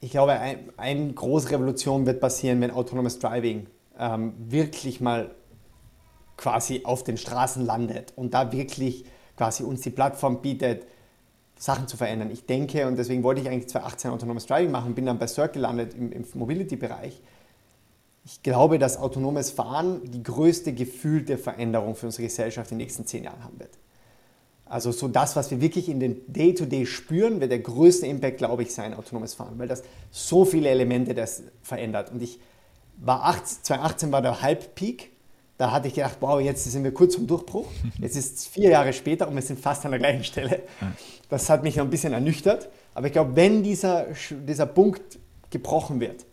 ich glaube, eine ein große Revolution wird passieren, wenn Autonomous Driving ähm, wirklich mal quasi auf den Straßen landet und da wirklich quasi uns die Plattform bietet, Sachen zu verändern. Ich denke, und deswegen wollte ich eigentlich 2018 Autonomous Driving machen, bin dann bei Circle gelandet im, im Mobility-Bereich. Ich glaube, dass autonomes Fahren die größte gefühlte Veränderung für unsere Gesellschaft in den nächsten zehn Jahren haben wird. Also so das, was wir wirklich in den Day-to-Day -Day spüren, wird der größte Impact, glaube ich, sein, autonomes Fahren, weil das so viele Elemente das verändert. Und ich war 18, 2018 war der Halbpeak, da hatte ich gedacht, wow, jetzt sind wir kurz vom Durchbruch. Jetzt ist es vier Jahre später und wir sind fast an der gleichen Stelle. Das hat mich noch ein bisschen ernüchtert. Aber ich glaube, wenn dieser, dieser Punkt gebrochen wird,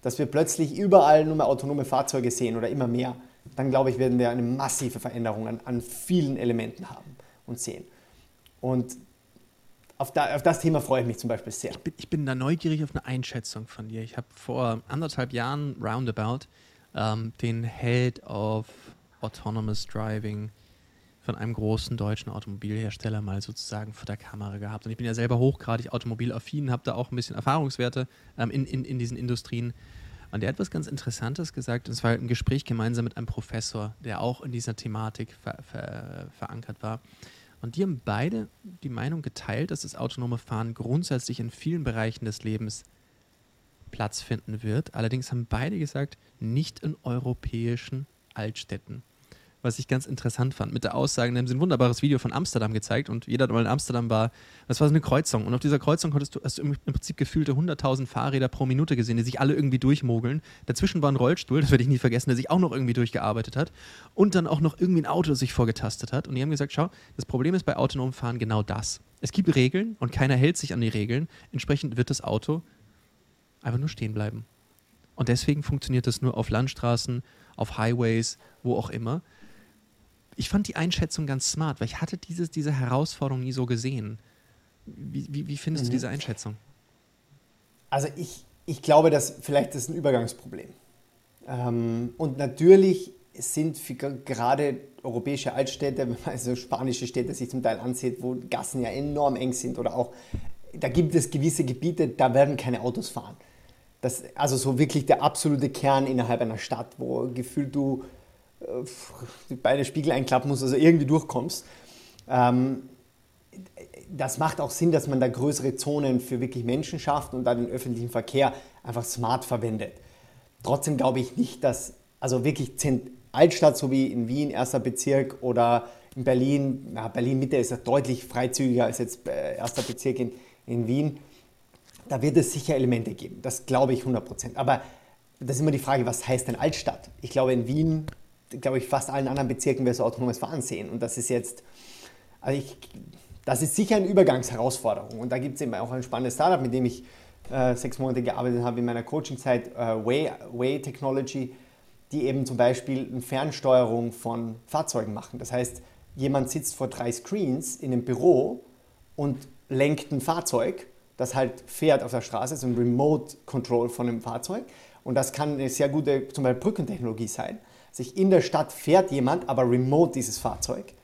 dass wir plötzlich überall nur mehr autonome Fahrzeuge sehen oder immer mehr, dann glaube ich, werden wir eine massive Veränderung an, an vielen Elementen haben und sehen. Und auf, da, auf, das Thema freue ich mich zum Beispiel sehr. Ich bin, ich bin da neugierig auf eine Einschätzung von dir. Ich habe vor anderthalb Jahren roundabout ähm, den Head of Autonomous Driving von einem großen deutschen Automobilhersteller mal sozusagen vor der Kamera gehabt. Und ich bin ja selber hochgradig automobilaffin, habe da auch ein bisschen Erfahrungswerte ähm, in, in, in diesen Industrien. Und der hat was ganz Interessantes gesagt. Und zwar ein Gespräch gemeinsam mit einem Professor, der auch in dieser Thematik ver, ver, verankert war. Und die haben beide die Meinung geteilt, dass das autonome Fahren grundsätzlich in vielen Bereichen des Lebens Platz finden wird. Allerdings haben beide gesagt, nicht in europäischen Altstädten was ich ganz interessant fand. Mit der Aussage, haben sie ein wunderbares Video von Amsterdam gezeigt und jeder, der mal in Amsterdam war, das war so eine Kreuzung. Und auf dieser Kreuzung konntest du, hast du im Prinzip gefühlte 100.000 Fahrräder pro Minute gesehen, die sich alle irgendwie durchmogeln. Dazwischen war ein Rollstuhl, das werde ich nie vergessen, der sich auch noch irgendwie durchgearbeitet hat. Und dann auch noch irgendwie ein Auto sich vorgetastet hat. Und die haben gesagt, schau, das Problem ist bei autonomem Fahren genau das. Es gibt Regeln und keiner hält sich an die Regeln. Entsprechend wird das Auto einfach nur stehen bleiben. Und deswegen funktioniert das nur auf Landstraßen, auf Highways, wo auch immer. Ich fand die Einschätzung ganz smart, weil ich hatte dieses, diese Herausforderung nie so gesehen. Wie, wie, wie findest mhm. du diese Einschätzung? Also ich, ich glaube, dass vielleicht das ein Übergangsproblem. Ähm, und natürlich sind gerade europäische Altstädte, also spanische Städte sich zum Teil ansieht, wo Gassen ja enorm eng sind oder auch, da gibt es gewisse Gebiete, da werden keine Autos fahren. Das, also so wirklich der absolute Kern innerhalb einer Stadt, wo gefühlt du beide Spiegel einklappen musst, also irgendwie durchkommst. Ähm, das macht auch Sinn, dass man da größere Zonen für wirklich Menschen schafft und da den öffentlichen Verkehr einfach smart verwendet. Trotzdem glaube ich nicht, dass, also wirklich Altstadt, so wie in Wien, erster Bezirk oder in Berlin, na, Berlin Mitte ist ja deutlich freizügiger als jetzt äh, erster Bezirk in, in Wien. Da wird es sicher Elemente geben, das glaube ich 100 Prozent. Aber das ist immer die Frage, was heißt denn Altstadt? Ich glaube, in Wien, glaube ich, fast allen anderen Bezirken wirst du autonomes Fahren sehen. Und das ist jetzt, also ich, das ist sicher eine Übergangsherausforderung. Und da gibt es eben auch ein spannendes Startup, mit dem ich äh, sechs Monate gearbeitet habe in meiner Coachingzeit, äh, Way, Way Technology, die eben zum Beispiel eine Fernsteuerung von Fahrzeugen machen. Das heißt, jemand sitzt vor drei Screens in einem Büro und lenkt ein Fahrzeug, das halt fährt auf der Straße, so ein Remote Control von einem Fahrzeug. Und das kann eine sehr gute zum Beispiel Brückentechnologie sein. Sich in der Stadt fährt jemand, aber remote dieses Fahrzeug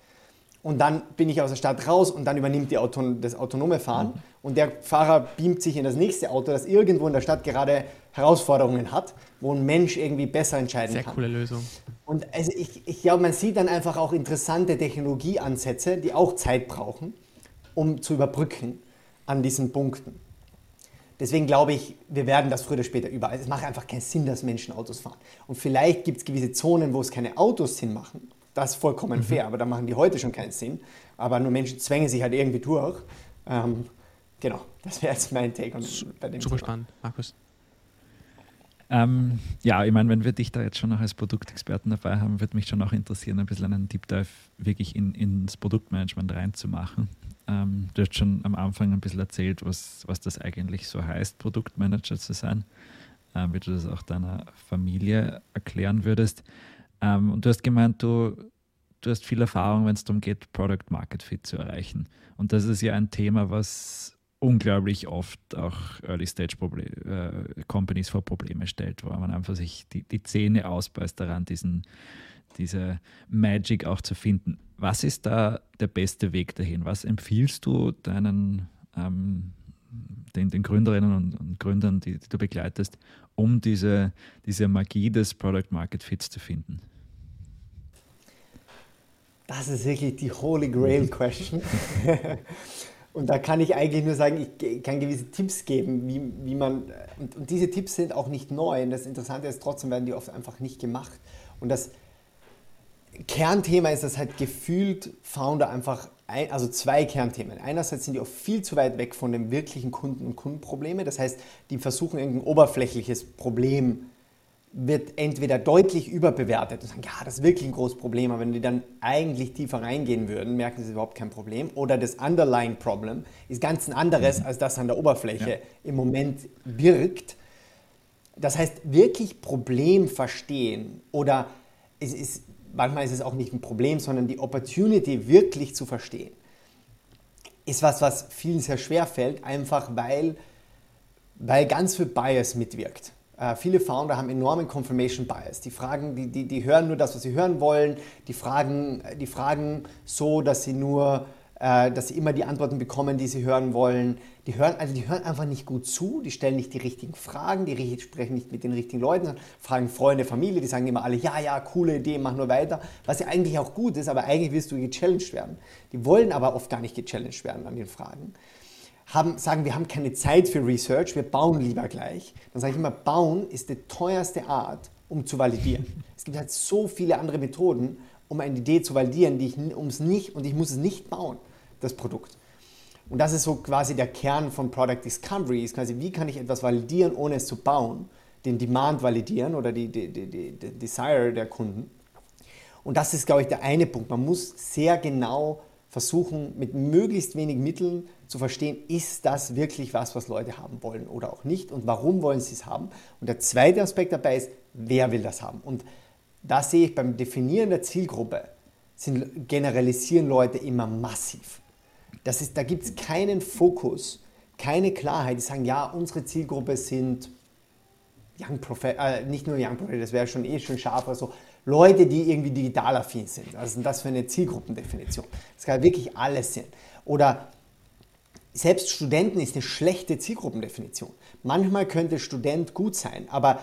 und dann bin ich aus der Stadt raus und dann übernimmt die Auton das autonome Fahren mhm. und der Fahrer beamt sich in das nächste Auto, das irgendwo in der Stadt gerade Herausforderungen hat, wo ein Mensch irgendwie besser entscheiden Sehr kann. Sehr coole Lösung. Und also ich, ich glaube, man sieht dann einfach auch interessante Technologieansätze, die auch Zeit brauchen, um zu überbrücken an diesen Punkten. Deswegen glaube ich, wir werden das früher oder später überall. Es macht einfach keinen Sinn, dass Menschen Autos fahren. Und vielleicht gibt es gewisse Zonen, wo es keine Autos Sinn machen das ist vollkommen mhm. fair, aber da machen die heute schon keinen Sinn. Aber nur Menschen zwängen sich halt irgendwie durch. Ähm, genau, das wäre jetzt mein Take. bei dem Super Thema. spannend, Markus. Ähm, ja, ich meine, wenn wir dich da jetzt schon noch als Produktexperten dabei haben, würde mich schon auch interessieren, ein bisschen einen Deep Dive wirklich in, ins Produktmanagement reinzumachen. Ähm, du hast schon am Anfang ein bisschen erzählt, was, was das eigentlich so heißt, Produktmanager zu sein, äh, wie du das auch deiner Familie erklären würdest. Ähm, und du hast gemeint, du, du hast viel Erfahrung, wenn es darum geht, Product Market Fit zu erreichen. Und das ist ja ein Thema, was unglaublich oft auch Early Stage äh, Companies vor Probleme stellt, wo man einfach sich die, die Zähne ausbeißt daran, diesen, diese Magic auch zu finden. Was ist da der beste Weg dahin? Was empfiehlst du deinen ähm, den, den, Gründerinnen und, und Gründern, die, die, du begleitest, um diese, diese Magie des Product Market Fits zu finden? Das ist wirklich die Holy Grail Question. und da kann ich eigentlich nur sagen, ich kann gewisse Tipps geben, wie, wie man, und, und diese Tipps sind auch nicht neu. Und das Interessante ist, trotzdem werden die oft einfach nicht gemacht. Und das Kernthema ist, dass halt gefühlt Founder einfach, ein, also zwei Kernthemen. Einerseits sind die oft viel zu weit weg von den wirklichen Kunden- und Kundenprobleme. Das heißt, die versuchen irgendein oberflächliches Problem wird entweder deutlich überbewertet und sagen, ja, das ist wirklich ein großes Problem, aber wenn die dann eigentlich tiefer reingehen würden, merken sie überhaupt kein Problem. Oder das Underlying Problem ist ganz ein anderes, mhm. als das an der Oberfläche ja. im Moment birgt. Das heißt, wirklich Problem verstehen oder es ist, manchmal ist es auch nicht ein Problem, sondern die Opportunity wirklich zu verstehen, ist was, was vielen sehr schwer fällt, einfach weil, weil ganz viel Bias mitwirkt. Äh, viele Founder haben enormen Confirmation Bias. Die, fragen, die, die, die hören nur das, was sie hören wollen. Die fragen, die fragen so, dass sie nur, äh, dass sie immer die Antworten bekommen, die sie hören wollen. Die hören, also die hören einfach nicht gut zu, die stellen nicht die richtigen Fragen, die sprechen nicht mit den richtigen Leuten, fragen Freunde, Familie, die sagen immer alle, ja, ja, coole Idee, mach nur weiter. Was ja eigentlich auch gut ist, aber eigentlich willst du gechallenged werden. Die wollen aber oft gar nicht gechallenged werden an den Fragen haben, sagen, wir haben keine Zeit für Research, wir bauen lieber gleich, dann sage ich immer, bauen ist die teuerste Art, um zu validieren. Es gibt halt so viele andere Methoden, um eine Idee zu validieren, die ich ums nicht und ich muss es nicht bauen, das Produkt. Und das ist so quasi der Kern von Product Discovery, ist quasi, wie kann ich etwas validieren, ohne es zu bauen, den Demand validieren oder die, die, die, die, die Desire der Kunden. Und das ist, glaube ich, der eine Punkt. Man muss sehr genau versuchen mit möglichst wenig Mitteln zu verstehen, ist das wirklich was, was Leute haben wollen oder auch nicht und warum wollen sie es haben. Und der zweite Aspekt dabei ist, wer will das haben. Und da sehe ich beim Definieren der Zielgruppe, sind, generalisieren Leute immer massiv. Das ist, da gibt es keinen Fokus, keine Klarheit. Die sagen, ja, unsere Zielgruppe sind Young Profe äh, nicht nur Young Professional, das wäre schon eh schon scharf, also Leute, die irgendwie digital affin sind. Was ist denn das für eine Zielgruppendefinition? Das kann wirklich alles sein. Oder selbst Studenten ist eine schlechte Zielgruppendefinition. Manchmal könnte Student gut sein, aber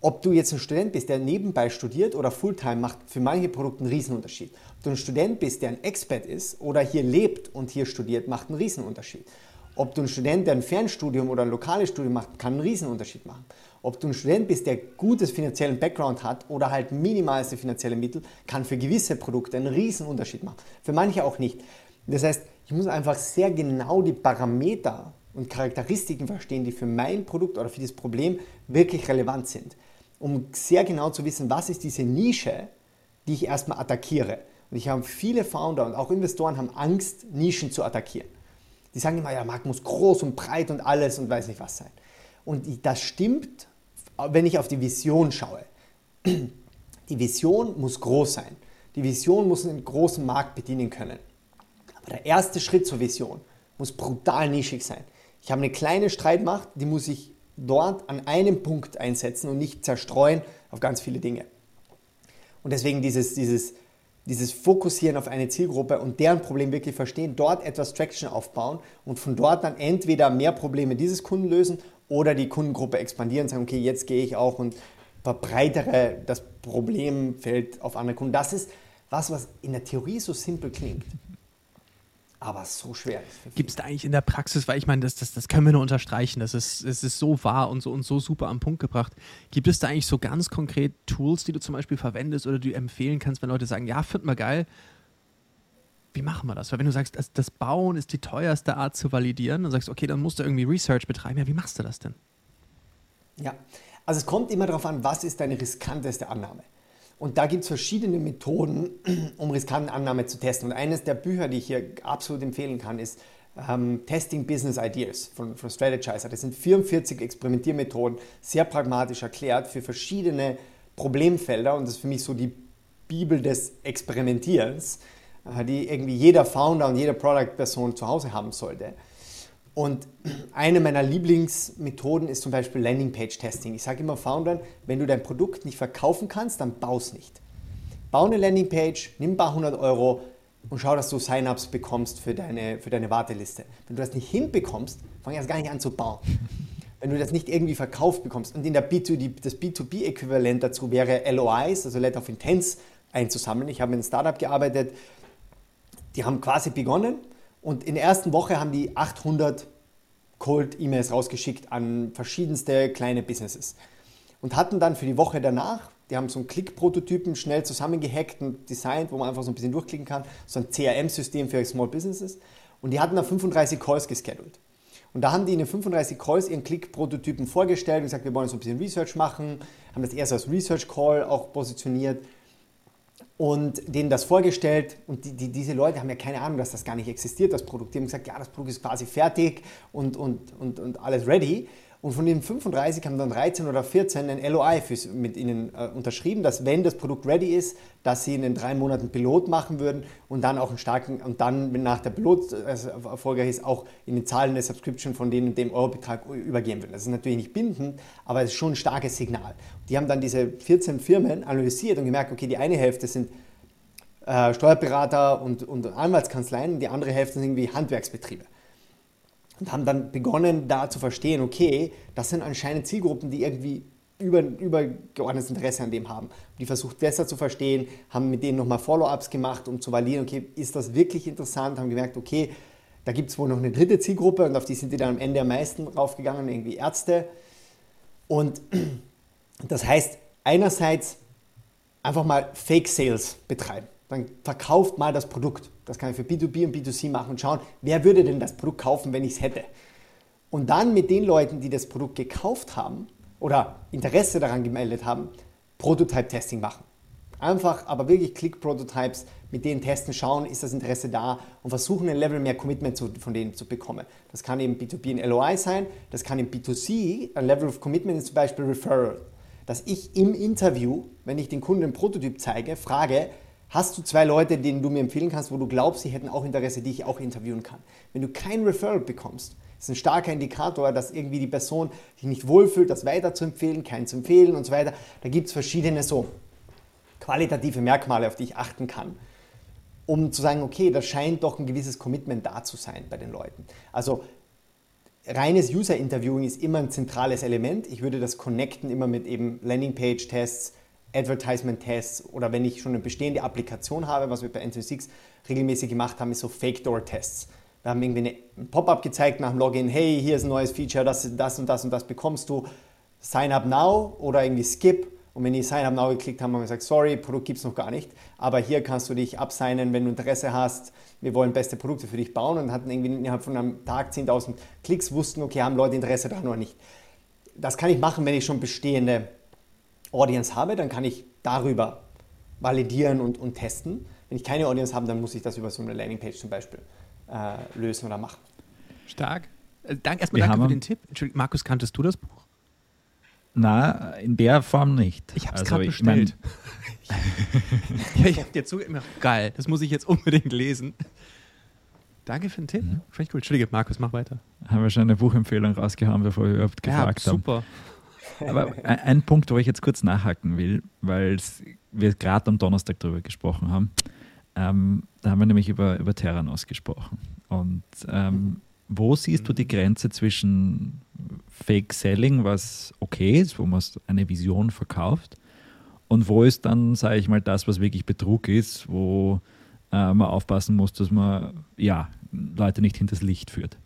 ob du jetzt ein Student bist, der nebenbei studiert oder Fulltime, macht für manche Produkte einen Riesenunterschied. Ob du ein Student bist, der ein Expert ist oder hier lebt und hier studiert, macht einen Riesenunterschied. Ob du ein Student, der ein Fernstudium oder ein lokales Studium macht, kann einen Riesenunterschied machen. Ob du ein Student bist, der gutes finanziellen Background hat oder halt minimalste finanzielle Mittel, kann für gewisse Produkte einen Riesenunterschied machen. Für manche auch nicht. Das heißt, ich muss einfach sehr genau die Parameter und Charakteristiken verstehen, die für mein Produkt oder für dieses Problem wirklich relevant sind, um sehr genau zu wissen, was ist diese Nische, die ich erstmal attackiere. Und ich habe viele Founder und auch Investoren haben Angst, Nischen zu attackieren. Die sagen immer, ja, der Markt muss groß und breit und alles und weiß nicht was sein. Und das stimmt, wenn ich auf die Vision schaue. Die Vision muss groß sein. Die Vision muss einen großen Markt bedienen können. Aber der erste Schritt zur Vision muss brutal nischig sein. Ich habe eine kleine Streitmacht, die muss ich dort an einem Punkt einsetzen und nicht zerstreuen auf ganz viele Dinge. Und deswegen dieses, dieses dieses Fokussieren auf eine Zielgruppe und deren Problem wirklich verstehen, dort etwas Traction aufbauen und von dort dann entweder mehr Probleme dieses Kunden lösen oder die Kundengruppe expandieren und sagen, okay, jetzt gehe ich auch und verbreitere das Problemfeld auf andere Kunden. Das ist was, was in der Theorie so simpel klingt aber so schwer ist. Gibt es da eigentlich in der Praxis, weil ich meine, das, das, das können wir nur unterstreichen, das ist, das ist so wahr und so, und so super am Punkt gebracht. Gibt es da eigentlich so ganz konkret Tools, die du zum Beispiel verwendest oder die du empfehlen kannst, wenn Leute sagen, ja, finden wir geil, wie machen wir das? Weil wenn du sagst, das, das Bauen ist die teuerste Art zu validieren, dann sagst okay, dann musst du irgendwie Research betreiben. Ja, wie machst du das denn? Ja, also es kommt immer darauf an, was ist deine riskanteste Annahme. Und da gibt es verschiedene Methoden, um riskante Annahme zu testen. Und eines der Bücher, die ich hier absolut empfehlen kann, ist ähm, Testing Business Ideas von, von Strategizer. Das sind 44 Experimentiermethoden, sehr pragmatisch erklärt für verschiedene Problemfelder. Und das ist für mich so die Bibel des Experimentierens, die irgendwie jeder Founder und jede Product-Person zu Hause haben sollte. Und eine meiner Lieblingsmethoden ist zum Beispiel Landingpage-Testing. Ich sage immer Foundern, wenn du dein Produkt nicht verkaufen kannst, dann baus nicht. Bau eine Landingpage, nimm ein paar hundert Euro und schau, dass du Sign-ups bekommst für deine, für deine Warteliste. Wenn du das nicht hinbekommst, fang erst gar nicht an zu bauen. Wenn du das nicht irgendwie verkauft bekommst und in der B2, das B2B-Äquivalent dazu wäre LOIs, also Letter of Intents, einzusammeln. Ich habe mit einem Startup gearbeitet, die haben quasi begonnen und in der ersten Woche haben die 800 Cold-E-Mails rausgeschickt an verschiedenste kleine Businesses. Und hatten dann für die Woche danach, die haben so einen Klick-Prototypen schnell zusammengehackt und designt, wo man einfach so ein bisschen durchklicken kann, so ein CRM-System für Small Businesses. Und die hatten da 35 Calls geschedult. Und da haben die in den 35 Calls ihren Klick-Prototypen vorgestellt und gesagt, wir wollen so ein bisschen Research machen, haben das erst als Research-Call auch positioniert und denen das vorgestellt und die, die, diese Leute haben ja keine Ahnung, dass das gar nicht existiert, das Produkt. Die haben gesagt, ja, das Produkt ist quasi fertig und, und, und, und alles ready. Und von den 35 haben dann 13 oder 14 ein LOI für, mit ihnen äh, unterschrieben, dass wenn das Produkt ready ist, dass sie in den drei Monaten Pilot machen würden und dann auch einen starken, und dann, wenn nach der Pilot äh, erfolgreich ist, auch in den Zahlen der Subscription von denen dem Eurobetrag übergeben würden. Das ist natürlich nicht bindend, aber es ist schon ein starkes Signal. Die haben dann diese 14 Firmen analysiert und gemerkt, okay, die eine Hälfte sind äh, Steuerberater und, und Anwaltskanzleien und die andere Hälfte sind irgendwie Handwerksbetriebe und haben dann begonnen, da zu verstehen, okay, das sind anscheinend Zielgruppen, die irgendwie über, übergeordnetes Interesse an dem haben. Die versucht besser zu verstehen, haben mit denen nochmal Follow-ups gemacht, um zu validieren, okay, ist das wirklich interessant, haben gemerkt, okay, da gibt es wohl noch eine dritte Zielgruppe und auf die sind die dann am Ende am meisten raufgegangen, irgendwie Ärzte. Und das heißt, einerseits einfach mal Fake Sales betreiben dann verkauft mal das Produkt. Das kann ich für B2B und B2C machen und schauen, wer würde denn das Produkt kaufen, wenn ich es hätte. Und dann mit den Leuten, die das Produkt gekauft haben oder Interesse daran gemeldet haben, Prototype-Testing machen. Einfach, aber wirklich Click-Prototypes mit denen testen, schauen, ist das Interesse da und versuchen ein Level mehr Commitment zu, von denen zu bekommen. Das kann eben B2B ein LOI sein, das kann im B2C ein Level of Commitment ist zum Beispiel Referral. Dass ich im Interview, wenn ich den Kunden einen Prototyp zeige, frage, hast du zwei Leute, denen du mir empfehlen kannst, wo du glaubst, sie hätten auch Interesse, die ich auch interviewen kann. Wenn du kein Referral bekommst, ist ein starker Indikator, dass irgendwie die Person sich nicht wohlfühlt, das weiter zu empfehlen, keinen zu empfehlen und so weiter. Da gibt es verschiedene so qualitative Merkmale, auf die ich achten kann um zu sagen, okay, da scheint doch ein gewisses Commitment da zu sein bei den Leuten. Also reines User-Interviewing ist immer ein zentrales Element. Ich würde das connecten immer mit eben Landingpage-Tests, Advertisement-Tests oder wenn ich schon eine bestehende Applikation habe, was wir bei N26 regelmäßig gemacht haben, ist so Fake-Door-Tests. Wir haben irgendwie ein Pop-up gezeigt nach dem Login, hey, hier ist ein neues Feature, das, das und das und das bekommst du, sign up now oder irgendwie skip und wenn die Sign Up Now geklickt haben, haben wir gesagt, sorry, Produkt gibt es noch gar nicht, aber hier kannst du dich absignen, wenn du Interesse hast. Wir wollen beste Produkte für dich bauen und hatten irgendwie innerhalb von einem Tag 10.000 Klicks, wussten, okay, haben Leute Interesse daran oder nicht. Das kann ich machen, wenn ich schon bestehende Audience habe, dann kann ich darüber validieren und, und testen. Wenn ich keine Audience habe, dann muss ich das über so eine Landingpage zum Beispiel äh, lösen oder machen. Stark. Äh, danke erstmal danke für den Tipp. Entschuldigung, Markus, kanntest du das Buch? Na, in der Form nicht. Ich habe es also, gerade bestellt. ja, ich habe dir zugegeben, geil, das muss ich jetzt unbedingt lesen. Danke für den Tipp. Mhm. Finde ich cool. Entschuldige, Markus, mach weiter. Haben wir schon eine Buchempfehlung rausgehauen, bevor wir überhaupt gefragt ja, super. haben. Super. Aber ein, Punkt, wo ich jetzt kurz nachhaken will, weil wir gerade am Donnerstag darüber gesprochen haben. Ähm, da haben wir nämlich über, über Terranos gesprochen. Und ähm, wo siehst du die Grenze zwischen Fake Selling, was okay ist, wo man eine Vision verkauft, und wo ist dann, sage ich mal, das, was wirklich Betrug ist, wo äh, man aufpassen muss, dass man ja, Leute nicht hinters Licht führt.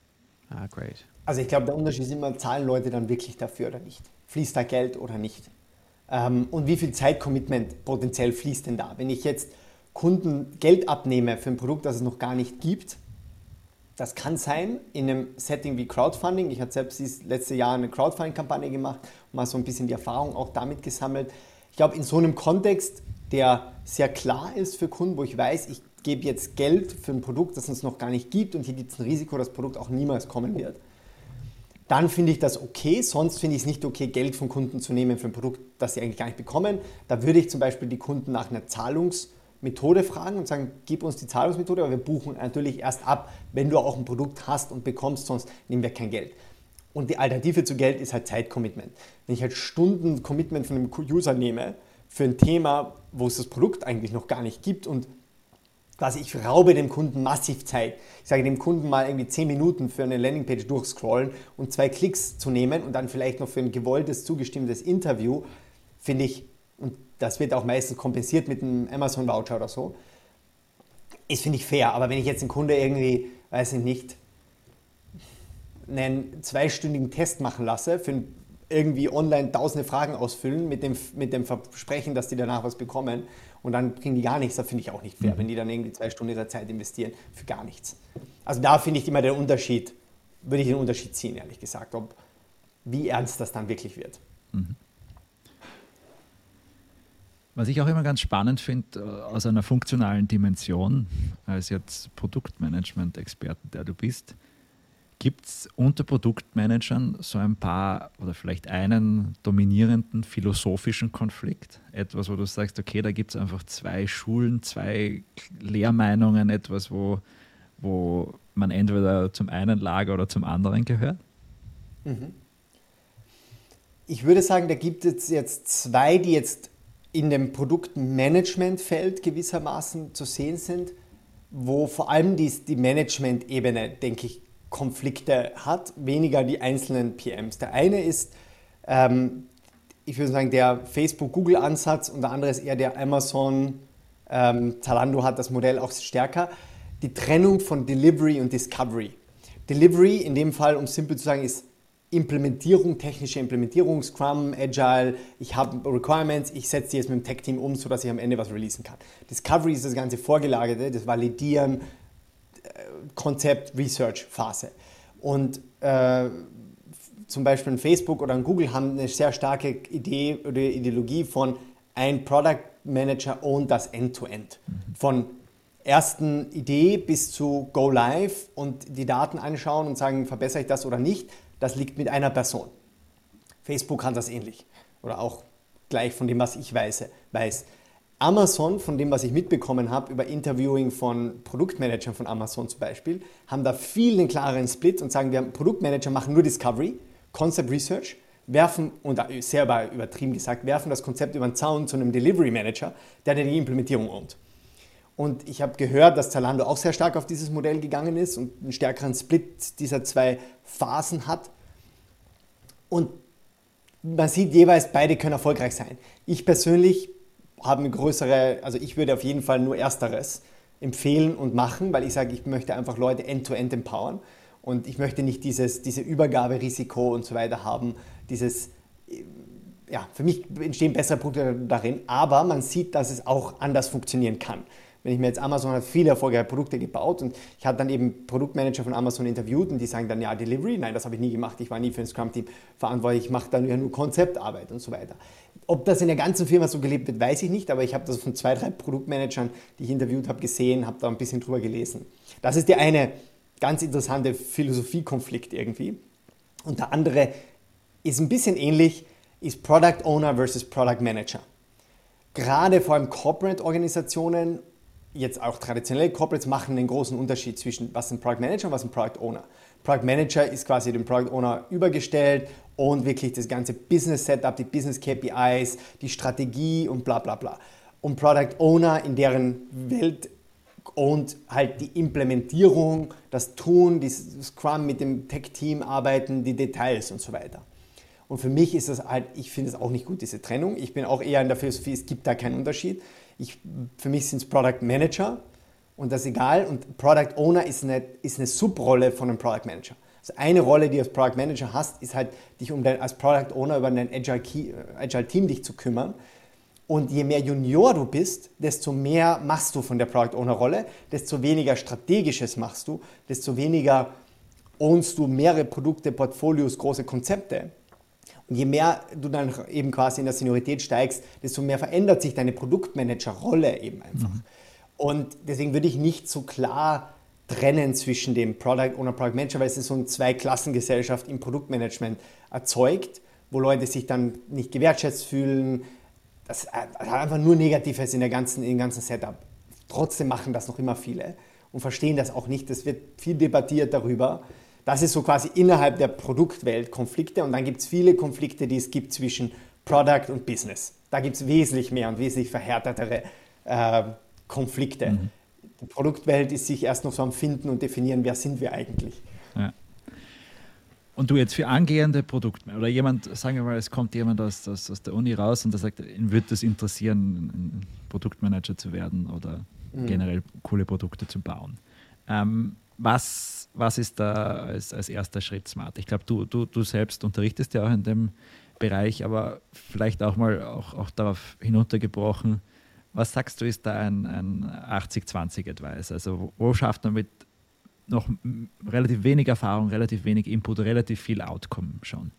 Ah, great. Also ich glaube, der Unterschied ist immer, zahlen Leute dann wirklich dafür oder nicht? Fließt da Geld oder nicht? Ähm, und wie viel Zeitcommitment potenziell fließt denn da? Wenn ich jetzt Kunden Geld abnehme für ein Produkt, das es noch gar nicht gibt, das kann sein in einem Setting wie Crowdfunding. Ich habe selbst dieses letzte Jahr eine Crowdfunding-Kampagne gemacht und mal so ein bisschen die Erfahrung auch damit gesammelt. Ich glaube, in so einem Kontext, der sehr klar ist für Kunden, wo ich weiß, ich gebe jetzt Geld für ein Produkt, das es noch gar nicht gibt und hier gibt es ein Risiko, dass das Produkt auch niemals kommen wird, dann finde ich das okay. Sonst finde ich es nicht okay, Geld von Kunden zu nehmen für ein Produkt, das sie eigentlich gar nicht bekommen. Da würde ich zum Beispiel die Kunden nach einer Zahlungs- Methode fragen und sagen, gib uns die Zahlungsmethode, aber wir buchen natürlich erst ab, wenn du auch ein Produkt hast und bekommst, sonst nehmen wir kein Geld. Und die Alternative zu Geld ist halt Zeitcommitment. Wenn ich halt Stunden Commitment von einem User nehme für ein Thema, wo es das Produkt eigentlich noch gar nicht gibt und quasi ich raube dem Kunden massiv Zeit. Ich sage dem Kunden mal irgendwie 10 Minuten für eine Landingpage durchscrollen und zwei Klicks zu nehmen und dann vielleicht noch für ein gewolltes, zugestimmtes Interview, finde ich, und das wird auch meistens kompensiert mit einem Amazon-Voucher oder so. Ist, finde ich, fair. Aber wenn ich jetzt einen Kunde irgendwie, weiß ich nicht, einen zweistündigen Test machen lasse, für irgendwie online tausende Fragen ausfüllen mit dem, mit dem Versprechen, dass die danach was bekommen und dann kriegen die gar nichts, das finde ich auch nicht fair, mhm. wenn die dann irgendwie zwei Stunden ihrer Zeit investieren für gar nichts. Also da finde ich immer den Unterschied, würde ich den Unterschied ziehen, ehrlich gesagt, ob wie ernst das dann wirklich wird. Mhm. Was ich auch immer ganz spannend finde, äh, aus einer funktionalen Dimension, als jetzt Produktmanagement-Experte, der du bist, gibt es unter Produktmanagern so ein paar oder vielleicht einen dominierenden philosophischen Konflikt? Etwas, wo du sagst, okay, da gibt es einfach zwei Schulen, zwei Lehrmeinungen, etwas, wo, wo man entweder zum einen Lager oder zum anderen gehört? Mhm. Ich würde sagen, da gibt es jetzt zwei, die jetzt in dem Produktmanagementfeld gewissermaßen zu sehen sind, wo vor allem die, die Management-Ebene, denke ich, Konflikte hat, weniger die einzelnen PMs. Der eine ist, ähm, ich würde sagen, der Facebook-Google-Ansatz und der andere ist eher der Amazon, ähm, Zalando hat das Modell auch stärker, die Trennung von Delivery und Discovery. Delivery in dem Fall, um simpel zu sagen, ist Implementierung, technische Implementierung, Scrum, Agile, ich habe Requirements, ich setze die jetzt mit dem Tech-Team um, sodass ich am Ende was releasen kann. Discovery ist das ganze Vorgelagerte, das Validieren, äh, Konzept, Research-Phase. Und äh, zum Beispiel ein Facebook oder ein Google haben eine sehr starke Idee oder Ideologie von ein Product Manager und das End-to-End. -End. Von ersten Idee bis zu Go Live und die Daten anschauen und sagen, verbessere ich das oder nicht, das liegt mit einer Person. Facebook kann das ähnlich oder auch gleich von dem, was ich weiß. weiß. Amazon, von dem, was ich mitbekommen habe, über Interviewing von Produktmanagern von Amazon zum Beispiel, haben da viel den klareren Split und sagen, wir haben Produktmanager, machen nur Discovery, Concept Research, werfen, und sehr übertrieben gesagt, werfen das Konzept über den Zaun zu einem Delivery Manager, der dann die Implementierung ownt. Und ich habe gehört, dass Zalando auch sehr stark auf dieses Modell gegangen ist und einen stärkeren Split dieser zwei Phasen hat. Und man sieht jeweils, beide können erfolgreich sein. Ich persönlich habe eine größere, also ich würde auf jeden Fall nur Ersteres empfehlen und machen, weil ich sage, ich möchte einfach Leute end-to-end -end empowern und ich möchte nicht dieses, diese Übergaberisiko und so weiter haben, dieses, ja, für mich entstehen bessere Produkte darin, aber man sieht, dass es auch anders funktionieren kann. Wenn ich mir jetzt Amazon hat viele erfolgreiche Produkte gebaut und ich habe dann eben Produktmanager von Amazon interviewt und die sagen dann, ja, Delivery, nein, das habe ich nie gemacht, ich war nie für ein Scrum-Team verantwortlich, ich mache dann ja nur Konzeptarbeit und so weiter. Ob das in der ganzen Firma so gelebt wird, weiß ich nicht, aber ich habe das von zwei, drei Produktmanagern, die ich interviewt habe, gesehen, habe da ein bisschen drüber gelesen. Das ist der eine ganz interessante Philosophiekonflikt irgendwie. Und der andere ist ein bisschen ähnlich, ist Product Owner versus Product Manager. Gerade vor allem Corporate-Organisationen, jetzt auch traditionelle Corporates, machen einen großen Unterschied zwischen was ein Product Manager und was ein Product Owner. Product Manager ist quasi dem Product Owner übergestellt und wirklich das ganze Business Setup, die Business KPIs, die Strategie und bla bla bla. Und Product Owner in deren Welt und halt die Implementierung, das Tun, das Scrum mit dem Tech-Team arbeiten, die Details und so weiter. Und für mich ist das halt, ich finde es auch nicht gut, diese Trennung. Ich bin auch eher in der Philosophie, es gibt da keinen Unterschied. Ich, für mich sind es Product Manager und das ist egal. Und Product Owner ist eine, ist eine Subrolle von einem Product Manager. Also eine Rolle, die du als Product Manager hast, ist halt, dich um dein, als Product Owner über dein Agile, Key, Agile Team dich zu kümmern. Und je mehr Junior du bist, desto mehr machst du von der Product Owner Rolle, desto weniger Strategisches machst du, desto weniger ownst du mehrere Produkte, Portfolios, große Konzepte. Und je mehr du dann eben quasi in der Seniorität steigst, desto mehr verändert sich deine Produktmanager-Rolle eben einfach. Mhm. Und deswegen würde ich nicht so klar trennen zwischen dem Product Owner, Product Manager, weil es so eine Zweiklassengesellschaft im Produktmanagement erzeugt, wo Leute sich dann nicht gewertschätzt fühlen. Das hat einfach nur Negatives in der ganzen, in dem ganzen Setup. Trotzdem machen das noch immer viele und verstehen das auch nicht. Es wird viel debattiert darüber. Das ist so quasi innerhalb der Produktwelt Konflikte und dann gibt es viele Konflikte, die es gibt zwischen Product und Business. Da gibt es wesentlich mehr und wesentlich verhärtetere äh, Konflikte. Mhm. Die Produktwelt ist sich erst noch so am Finden und definieren, wer sind wir eigentlich. Ja. Und du jetzt für angehende Produkte oder jemand, sagen wir mal, es kommt jemand aus, aus, aus der Uni raus und der sagt, ihn würde das interessieren, ein Produktmanager zu werden oder mhm. generell coole Produkte zu bauen. Ähm, was was ist da als, als erster Schritt smart? Ich glaube, du, du, du selbst unterrichtest ja auch in dem Bereich, aber vielleicht auch mal auch, auch darauf hinuntergebrochen, was sagst du, ist da ein, ein 80-20-Advice? Also wo schafft man mit noch relativ wenig Erfahrung, relativ wenig Input, relativ viel Outcome schon?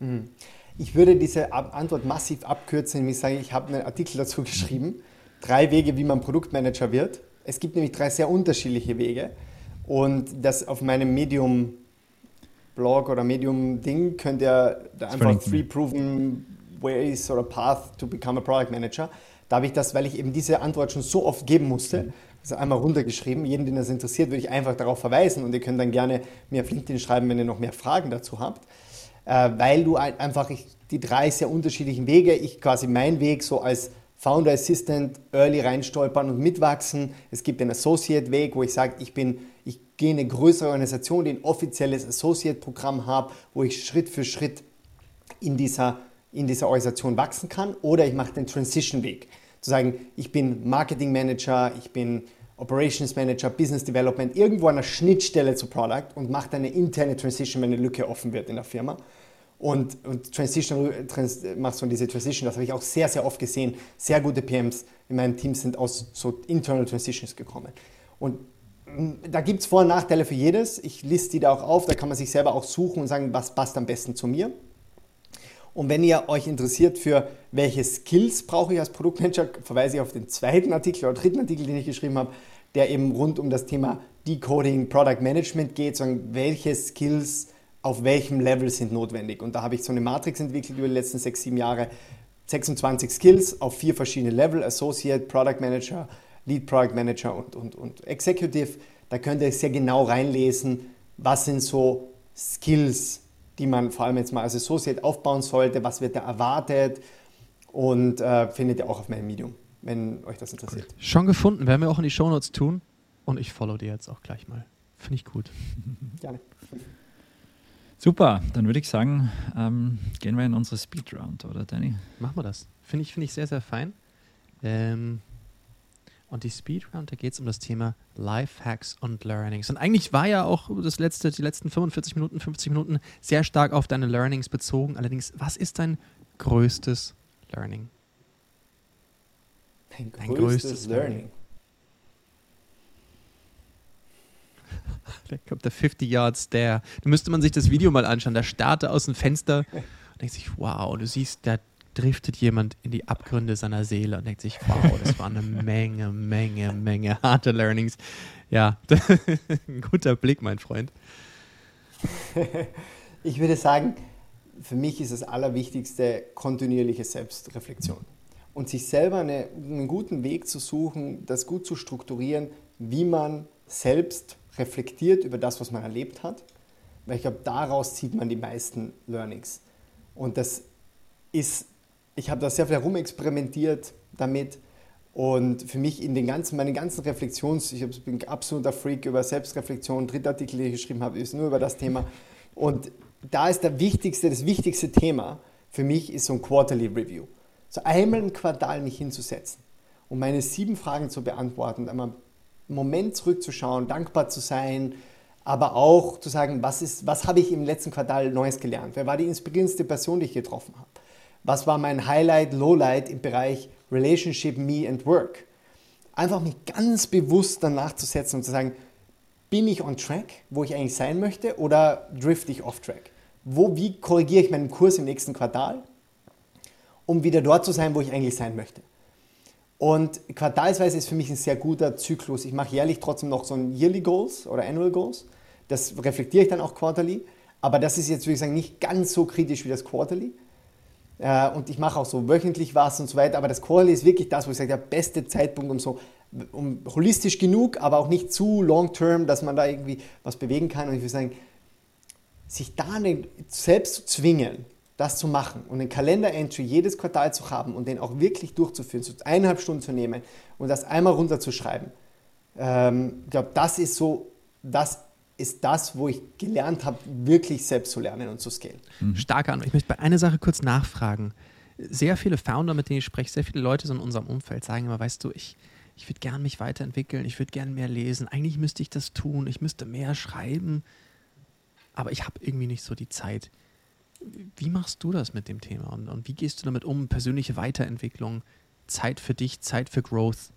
Mhm. Ich würde diese Antwort massiv abkürzen, indem ich sage, ich habe einen Artikel dazu geschrieben, drei Wege, wie man Produktmanager wird. Es gibt nämlich drei sehr unterschiedliche Wege. Und das auf meinem Medium-Blog oder Medium-Ding könnt ihr da einfach Three Proven Ways a Path to Become a Product Manager. Da habe ich das, weil ich eben diese Antwort schon so oft geben musste, also einmal runtergeschrieben. Jeden, den das interessiert, würde ich einfach darauf verweisen und ihr könnt dann gerne mir auf LinkedIn schreiben, wenn ihr noch mehr Fragen dazu habt. Äh, weil du einfach die drei sehr unterschiedlichen Wege, ich quasi meinen Weg so als Founder Assistant early reinstolpern und mitwachsen. Es gibt den Associate Weg, wo ich sage, ich bin ich gehe in eine größere Organisation, die ein offizielles Associate-Programm hat, wo ich Schritt für Schritt in dieser, in dieser Organisation wachsen kann. Oder ich mache den Transition-Weg. Zu sagen, ich bin Marketing Manager, ich bin Operations Manager, Business Development, irgendwo an der Schnittstelle zu Product und mache eine interne Transition, wenn eine Lücke offen wird in der Firma. Und, und Transition, trans, machst du diese Transition, das habe ich auch sehr, sehr oft gesehen. Sehr gute PMs in meinem Team sind aus so Internal Transitions gekommen. Und da gibt es Vor- und Nachteile für jedes. Ich liste die da auch auf, da kann man sich selber auch suchen und sagen, was passt am besten zu mir. Und wenn ihr euch interessiert für welche Skills brauche ich als Produktmanager, verweise ich auf den zweiten Artikel oder dritten Artikel, den ich geschrieben habe, der eben rund um das Thema Decoding Product Management geht, sondern welche Skills auf welchem Level sind notwendig. Und da habe ich so eine Matrix entwickelt über die letzten sechs, sieben Jahre. 26 Skills auf vier verschiedene Level, Associate, Product Manager, Lead Product Manager und, und, und Executive. Da könnt ihr sehr genau reinlesen, was sind so Skills, die man vor allem jetzt mal als Associate aufbauen sollte, was wird da erwartet und äh, findet ihr auch auf meinem Medium, wenn euch das interessiert. Cool. Schon gefunden, werden wir auch in die Shownotes tun und ich follow dir jetzt auch gleich mal. Finde ich gut. Gerne. Super, dann würde ich sagen, ähm, gehen wir in unsere Speedround, oder Danny? Machen wir das. Finde ich, find ich sehr, sehr fein. Ähm, und die Speedround, da geht es um das Thema Lifehacks und Learnings. Und eigentlich war ja auch das letzte, die letzten 45 Minuten, 50 Minuten sehr stark auf deine Learnings bezogen. Allerdings, was ist dein größtes Learning? Dein, dein größtes, größtes Learning. da kommt der 50 Yards Stare. Da müsste man sich das Video mal anschauen. Da starrt er aus dem Fenster und denkt sich, wow, du siehst, da driftet jemand in die Abgründe seiner Seele und denkt sich, wow, das war eine Menge, Menge, Menge harte Learnings. Ja, ein guter Blick, mein Freund. Ich würde sagen, für mich ist das Allerwichtigste kontinuierliche Selbstreflexion. Und sich selber eine, einen guten Weg zu suchen, das gut zu strukturieren, wie man selbst reflektiert über das, was man erlebt hat. Weil ich glaube, daraus zieht man die meisten Learnings. Und das ist ich habe da sehr viel herumexperimentiert damit und für mich in den ganzen, meine ganzen Reflexions, ich bin absoluter Freak über Selbstreflexion, dritter Artikel, den ich geschrieben habe, ist nur über das Thema und da ist der wichtigste, das wichtigste Thema für mich ist so ein Quarterly Review. So einmal im Quartal mich hinzusetzen und meine sieben Fragen zu beantworten, einmal einen Moment zurückzuschauen, dankbar zu sein, aber auch zu sagen, was, ist, was habe ich im letzten Quartal Neues gelernt? Wer war die inspirierendste Person, die ich getroffen habe? Was war mein Highlight, Lowlight im Bereich Relationship, Me and Work. Einfach mich ganz bewusst danach zu setzen und zu sagen, bin ich on track, wo ich eigentlich sein möchte, oder drift ich off track? Wo, wie korrigiere ich meinen Kurs im nächsten Quartal, um wieder dort zu sein, wo ich eigentlich sein möchte? Und quartalsweise ist für mich ein sehr guter Zyklus. Ich mache jährlich trotzdem noch so ein Yearly Goals oder Annual Goals. Das reflektiere ich dann auch quarterly. Aber das ist jetzt, würde ich sagen, nicht ganz so kritisch wie das Quarterly. Äh, und ich mache auch so wöchentlich was und so weiter. Aber das Quarterly ist wirklich das, wo ich sage, der beste Zeitpunkt, um so um holistisch genug, aber auch nicht zu long-term, dass man da irgendwie was bewegen kann. Und ich würde sagen, sich da selbst zu zwingen, das zu machen und einen Kalender-Entry jedes Quartal zu haben und den auch wirklich durchzuführen, so eineinhalb Stunden zu nehmen und das einmal runterzuschreiben, ähm, ich glaube, das ist so das ist das, wo ich gelernt habe, wirklich selbst zu lernen und zu scalen. Mhm. Starke Antwort. Ich möchte bei einer Sache kurz nachfragen. Sehr viele Founder, mit denen ich spreche, sehr viele Leute so in unserem Umfeld sagen immer, weißt du, ich, ich würde gerne mich weiterentwickeln, ich würde gerne mehr lesen, eigentlich müsste ich das tun, ich müsste mehr schreiben, aber ich habe irgendwie nicht so die Zeit. Wie machst du das mit dem Thema und, und wie gehst du damit um? Persönliche Weiterentwicklung, Zeit für dich, Zeit für Growth?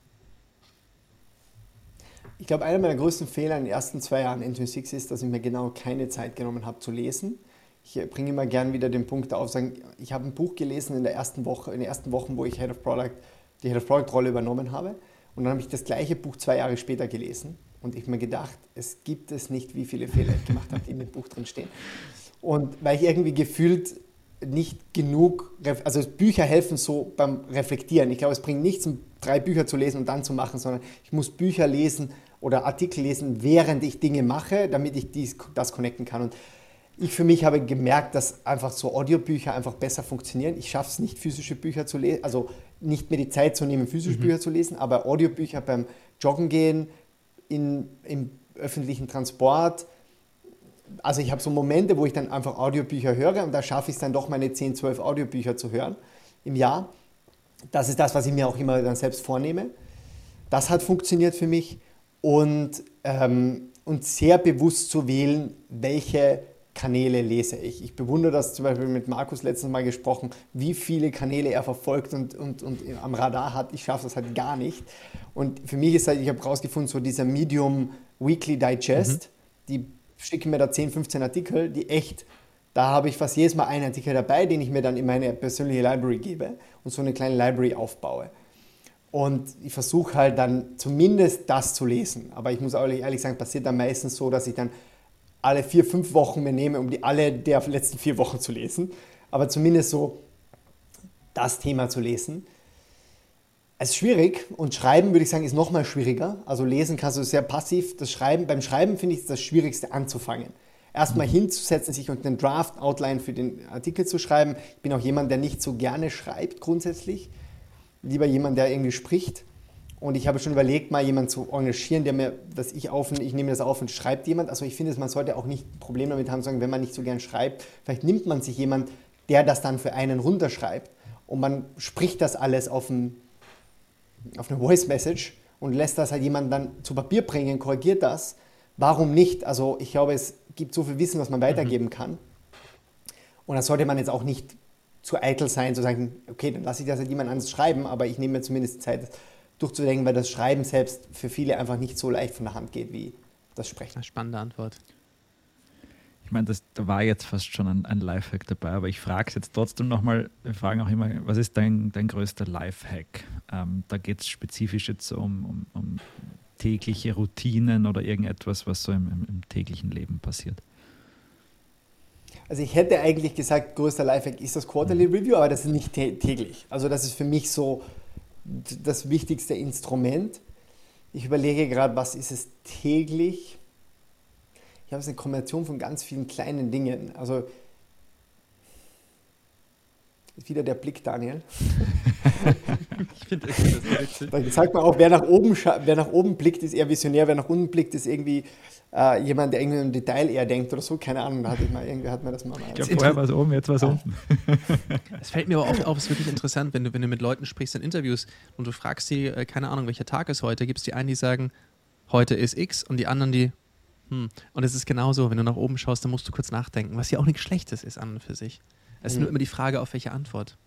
Ich glaube, einer meiner größten Fehler in den ersten zwei Jahren N26 ist, dass ich mir genau keine Zeit genommen habe zu lesen. Ich bringe immer gern wieder den Punkt auf, sagen, ich habe ein Buch gelesen in der ersten Woche, in den ersten Wochen, wo ich Head of Product, die Head of Product Rolle übernommen habe. Und dann habe ich das gleiche Buch zwei Jahre später gelesen und ich mir gedacht, es gibt es nicht, wie viele Fehler ich gemacht habe, die in dem Buch drin stehen. Und weil ich irgendwie gefühlt nicht genug, also Bücher helfen so beim Reflektieren. Ich glaube, es bringt nichts, drei Bücher zu lesen und dann zu machen, sondern ich muss Bücher lesen oder Artikel lesen, während ich Dinge mache, damit ich dies, das connecten kann. Und ich für mich habe gemerkt, dass einfach so Audiobücher einfach besser funktionieren. Ich schaffe es nicht, physische Bücher zu lesen, also nicht mir die Zeit zu nehmen, physische mhm. Bücher zu lesen, aber Audiobücher beim Joggen gehen, in, im öffentlichen Transport. Also ich habe so Momente, wo ich dann einfach Audiobücher höre und da schaffe ich es dann doch, meine 10, 12 Audiobücher zu hören im Jahr. Das ist das, was ich mir auch immer dann selbst vornehme. Das hat funktioniert für mich und, ähm, und sehr bewusst zu wählen, welche Kanäle lese ich. Ich bewundere das zum Beispiel mit Markus letztes Mal gesprochen, wie viele Kanäle er verfolgt und, und, und am Radar hat. Ich schaffe das halt gar nicht. Und für mich ist halt, ich habe herausgefunden, so dieser Medium Weekly Digest, mhm. die schicken mir da 10, 15 Artikel, die echt Da habe ich fast jedes Mal einen Artikel dabei, den ich mir dann in meine persönliche Library gebe und so eine kleine Library aufbaue. Und ich versuche halt dann zumindest das zu lesen. Aber ich muss ehrlich, ehrlich sagen, passiert dann meistens so, dass ich dann alle vier, fünf Wochen mir nehme, um die alle der letzten vier Wochen zu lesen. Aber zumindest so das Thema zu lesen. Es ist schwierig und Schreiben, würde ich sagen, ist noch mal schwieriger. Also lesen kannst du sehr passiv. Das Schreiben, beim Schreiben finde ich es das Schwierigste anzufangen. Erstmal mhm. hinzusetzen, sich unter einen Draft-Outline für den Artikel zu schreiben. Ich bin auch jemand, der nicht so gerne schreibt grundsätzlich. Lieber jemand, der irgendwie spricht. Und ich habe schon überlegt, mal jemanden zu engagieren, der mir, dass ich auf, ich nehme das auf und schreibt jemand. Also ich finde, man sollte auch nicht ein Problem damit haben, sagen, wenn man nicht so gern schreibt, vielleicht nimmt man sich jemand, der das dann für einen runterschreibt und man spricht das alles auf, ein, auf eine Voice Message und lässt das halt jemand dann zu Papier bringen, korrigiert das. Warum nicht? Also ich glaube, es gibt so viel Wissen, was man weitergeben mhm. kann. Und da sollte man jetzt auch nicht zu eitel sein, zu sagen, okay, dann lasse ich das halt jemand anders schreiben, aber ich nehme mir zumindest Zeit, durchzudenken, weil das Schreiben selbst für viele einfach nicht so leicht von der Hand geht wie das Sprechen. Spannende Antwort. Ich meine, das, da war jetzt fast schon ein, ein Lifehack dabei, aber ich frage es jetzt trotzdem nochmal, wir fragen auch immer, was ist dein, dein größter Lifehack? Ähm, da geht es spezifisch jetzt um, um, um, tägliche Routinen oder irgendetwas, was so im, im, im, täglichen Leben passiert. Also ich hätte eigentlich gesagt, größter Lifehack ist das Quarterly mhm. Review, aber das ist nicht täglich. Also das ist für mich so das wichtigste Instrument. Ich überlege gerade, was ist es täglich? Ich habe es eine Kombination von ganz vielen kleinen Dingen. Also wieder der Blick, Daniel. ich finde das witzig. Dann sagt man auch, wer nach, oben wer nach oben blickt, ist eher visionär, wer nach unten blickt, ist irgendwie äh, jemand, der irgendwie im Detail eher denkt oder so. Keine Ahnung, da hatte ich mal, irgendwie hat mir das mal. Ich glaube, vorher war es oben, jetzt war es unten. Es fällt mir aber oft auf, es ist wirklich interessant, wenn du, wenn du mit Leuten sprichst in Interviews und du fragst sie, äh, keine Ahnung, welcher Tag ist heute, gibt es die einen, die sagen, heute ist X und die anderen, die, hm. Und es ist genauso, wenn du nach oben schaust, dann musst du kurz nachdenken, was ja auch nichts Schlechtes ist an und für sich. Es ist mhm. nur immer die Frage, auf welche Antwort.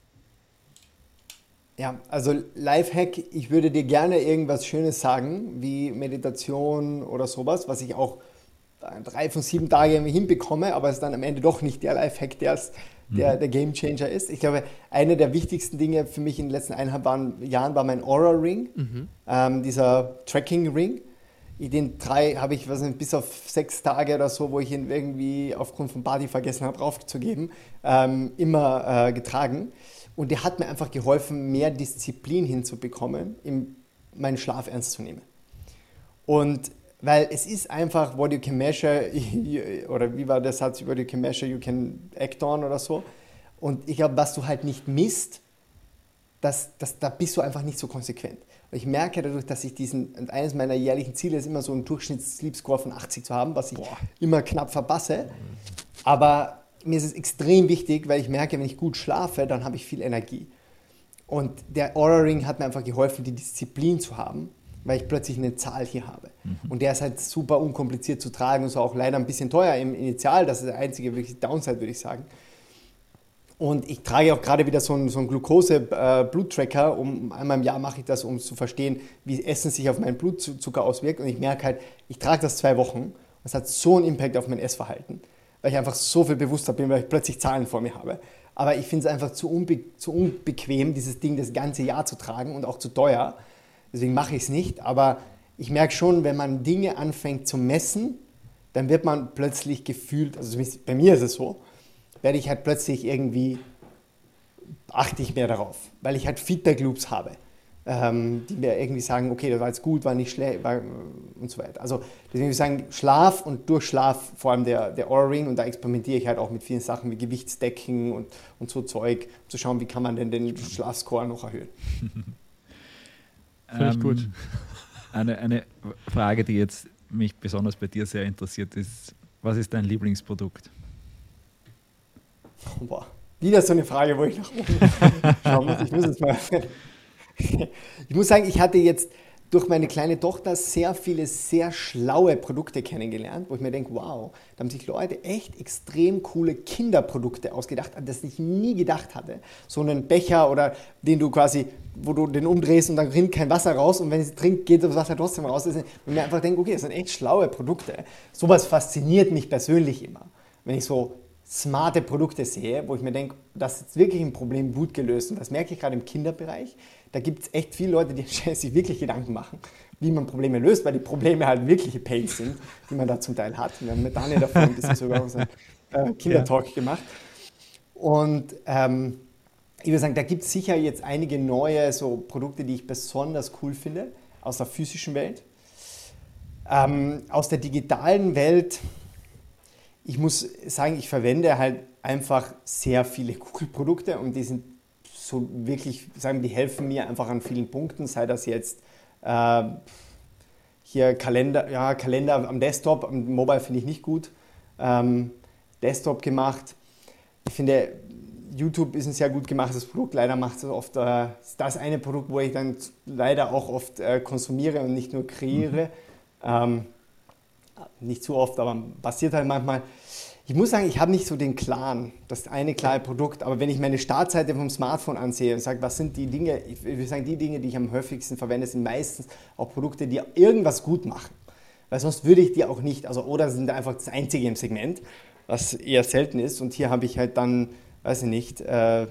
Ja, also Lifehack, ich würde dir gerne irgendwas Schönes sagen, wie Meditation oder sowas, was ich auch drei von sieben Tagen irgendwie hinbekomme, aber es ist dann am Ende doch nicht der Lifehack, der, der, mhm. der Game Changer ist. Ich glaube, eine der wichtigsten Dinge für mich in den letzten eineinhalb Jahren war mein Aura Ring, mhm. ähm, dieser Tracking Ring. Den drei habe ich was nicht, bis auf sechs Tage oder so, wo ich ihn irgendwie aufgrund von Party vergessen habe, draufzugeben, ähm, immer äh, getragen. Und der hat mir einfach geholfen, mehr Disziplin hinzubekommen, meinen Schlaf ernst zu nehmen. Und weil es ist einfach, what you can measure, oder wie war der Satz, what you can measure, you can act on oder so. Und ich glaube, was du halt nicht misst, das, das, da bist du einfach nicht so konsequent. Und ich merke dadurch, dass ich diesen, eines meiner jährlichen Ziele ist immer so einen Durchschnitts-Sleep-Score von 80 zu haben, was ich Boah. immer knapp verpasse. Aber mir ist es extrem wichtig, weil ich merke, wenn ich gut schlafe, dann habe ich viel Energie. Und der Aura Ring hat mir einfach geholfen, die Disziplin zu haben, weil ich plötzlich eine Zahl hier habe. Mhm. Und der ist halt super unkompliziert zu tragen und so auch leider ein bisschen teuer im Initial. Das ist der einzige wirklich Downside, würde ich sagen. Und ich trage auch gerade wieder so einen, so einen Glucose-Bluttracker. Um, einmal im Jahr mache ich das, um zu verstehen, wie Essen sich auf meinen Blutzucker auswirkt. Und ich merke halt, ich trage das zwei Wochen. Das hat so einen Impact auf mein Essverhalten weil ich einfach so viel bewusster bin, weil ich plötzlich Zahlen vor mir habe. Aber ich finde es einfach zu, unbe zu unbequem, dieses Ding das ganze Jahr zu tragen und auch zu teuer. Deswegen mache ich es nicht. Aber ich merke schon, wenn man Dinge anfängt zu messen, dann wird man plötzlich gefühlt, also bei mir ist es so, werde ich halt plötzlich irgendwie, achte ich mehr darauf, weil ich halt Feedback Loops habe ähm, die mir irgendwie sagen, okay, das war jetzt gut, war nicht schlecht und so weiter. Also deswegen würde ich sagen, Schlaf und durch Schlaf vor allem der, der Ohrring und da experimentiere ich halt auch mit vielen Sachen wie Gewichtsdecken und, und so Zeug, um zu schauen, wie kann man denn den Schlafscore noch erhöhen. Finde ich gut. Ähm, eine, eine Frage, die jetzt mich besonders bei dir sehr interessiert, ist, was ist dein Lieblingsprodukt? Boah, wieder so eine Frage, wo ich nach oben schauen muss. Ich muss jetzt mal ich muss sagen, ich hatte jetzt durch meine kleine Tochter sehr viele sehr schlaue Produkte kennengelernt, wo ich mir denke, wow, da haben sich Leute echt extrem coole Kinderprodukte ausgedacht, an das ich nie gedacht hatte. So einen Becher oder den du quasi, wo du den umdrehst und dann rinnt kein Wasser raus und wenn sie trinkt, geht das Wasser trotzdem raus. Und mir einfach denke, okay, das sind echt schlaue Produkte. Sowas fasziniert mich persönlich immer. Wenn ich so smarte Produkte sehe, wo ich mir denke, das ist wirklich ein Problem gut gelöst. Und das merke ich gerade im Kinderbereich. Da gibt es echt viele Leute, die sich wirklich Gedanken machen, wie man Probleme löst, weil die Probleme halt wirkliche Pains sind, die man da zum Teil hat. Wir haben mit Daniel davon ein bisschen sogar unseren äh, Kindertalk ja. gemacht. Und ähm, ich würde sagen, da gibt es sicher jetzt einige neue so Produkte, die ich besonders cool finde aus der physischen Welt. Ähm, aus der digitalen Welt ich muss sagen, ich verwende halt einfach sehr viele Google-Produkte und die sind so wirklich, sagen die helfen mir einfach an vielen Punkten, sei das jetzt äh, hier Kalender, ja, Kalender am Desktop, am Mobile finde ich nicht gut, ähm, Desktop gemacht. Ich finde, YouTube ist ein sehr gut gemachtes Produkt. Leider macht es oft äh, das eine Produkt, wo ich dann leider auch oft äh, konsumiere und nicht nur kreiere. Mhm. Ähm, nicht zu oft, aber passiert halt manchmal. Ich muss sagen, ich habe nicht so den Clan, das eine klare Produkt, aber wenn ich meine Startseite vom Smartphone ansehe und sage, was sind die Dinge, ich würde sagen, die Dinge, die ich am häufigsten verwende, sind meistens auch Produkte, die irgendwas gut machen. Weil sonst würde ich die auch nicht, also oder sind einfach das einzige im Segment, was eher selten ist. Und hier habe ich halt dann, weiß ich nicht, äh,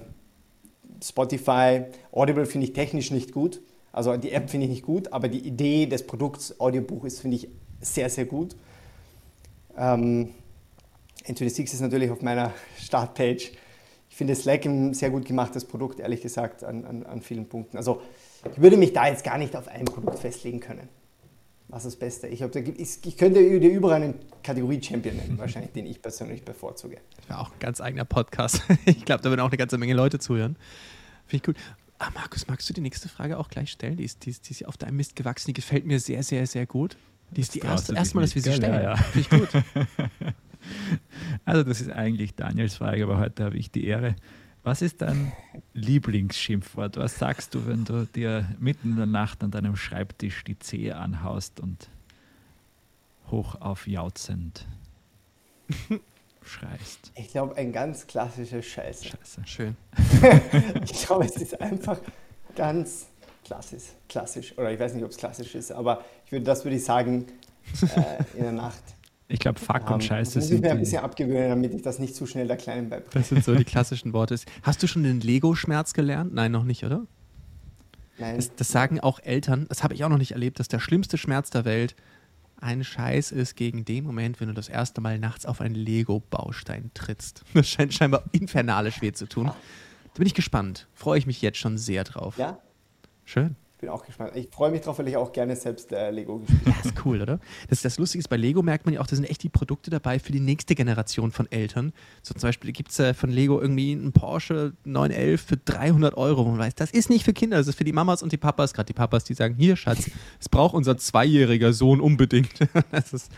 Spotify, Audible finde ich technisch nicht gut. Also die App finde ich nicht gut, aber die Idee des Produkts Audiobuch ist, finde ich, sehr, sehr gut. Ähm, N26 ist natürlich auf meiner Startpage. Ich finde Slack ein sehr gut gemachtes Produkt, ehrlich gesagt, an, an, an vielen Punkten. Also ich würde mich da jetzt gar nicht auf ein Produkt festlegen können. Was ist das Beste? Ich, hab, ich, ich könnte dir überall einen Kategorie-Champion nennen, wahrscheinlich, den ich persönlich bevorzuge. Das wäre auch ein ganz eigener Podcast. Ich glaube, da würden auch eine ganze Menge Leute zuhören. Finde ich gut. Ah, Markus, magst du die nächste Frage auch gleich stellen? Die ist, die, ist, die ist auf deinem Mist gewachsen. Die gefällt mir sehr, sehr, sehr gut. Die ist die erste, erste Mal, dass wir sie stellen. Ja, ja. Finde ich gut. Also das ist eigentlich Daniels Frage, aber heute habe ich die Ehre. Was ist dein Lieblingsschimpfwort? Was sagst du, wenn du dir mitten in der Nacht an deinem Schreibtisch die Zehe anhaust und hoch auf jautzend schreist? Ich glaube, ein ganz klassisches Scheiße. Scheiße. Schön. ich glaube, es ist einfach ganz klassisch. klassisch. Oder ich weiß nicht, ob es klassisch ist, aber ich würde, das würde ich sagen äh, in der Nacht. Ich glaube, Fuck um, und Scheiße sind. Muss ich mir ein bisschen abgewöhnen, damit ich das nicht zu schnell der Kleinen beibringe. Das sind so die klassischen Worte. Hast du schon den Lego-Schmerz gelernt? Nein, noch nicht, oder? Nein. Das, das sagen auch Eltern, das habe ich auch noch nicht erlebt, dass der schlimmste Schmerz der Welt ein Scheiß ist gegen den Moment, wenn du das erste Mal nachts auf einen Lego-Baustein trittst. Das scheint scheinbar infernalisch weh zu tun. Da bin ich gespannt. Freue ich mich jetzt schon sehr drauf. Ja? Schön bin auch gespannt. Ich freue mich drauf, weil ich auch gerne selbst äh, Lego gespielt habe. Ja, ist cool, oder? Das, das Lustige ist, bei Lego merkt man ja auch, da sind echt die Produkte dabei für die nächste Generation von Eltern. So zum Beispiel gibt es äh, von Lego irgendwie einen Porsche 911 für 300 Euro. Und man weiß, das ist nicht für Kinder, das ist für die Mamas und die Papas. Gerade die Papas, die sagen, hier Schatz, es braucht unser zweijähriger Sohn unbedingt. das, ist,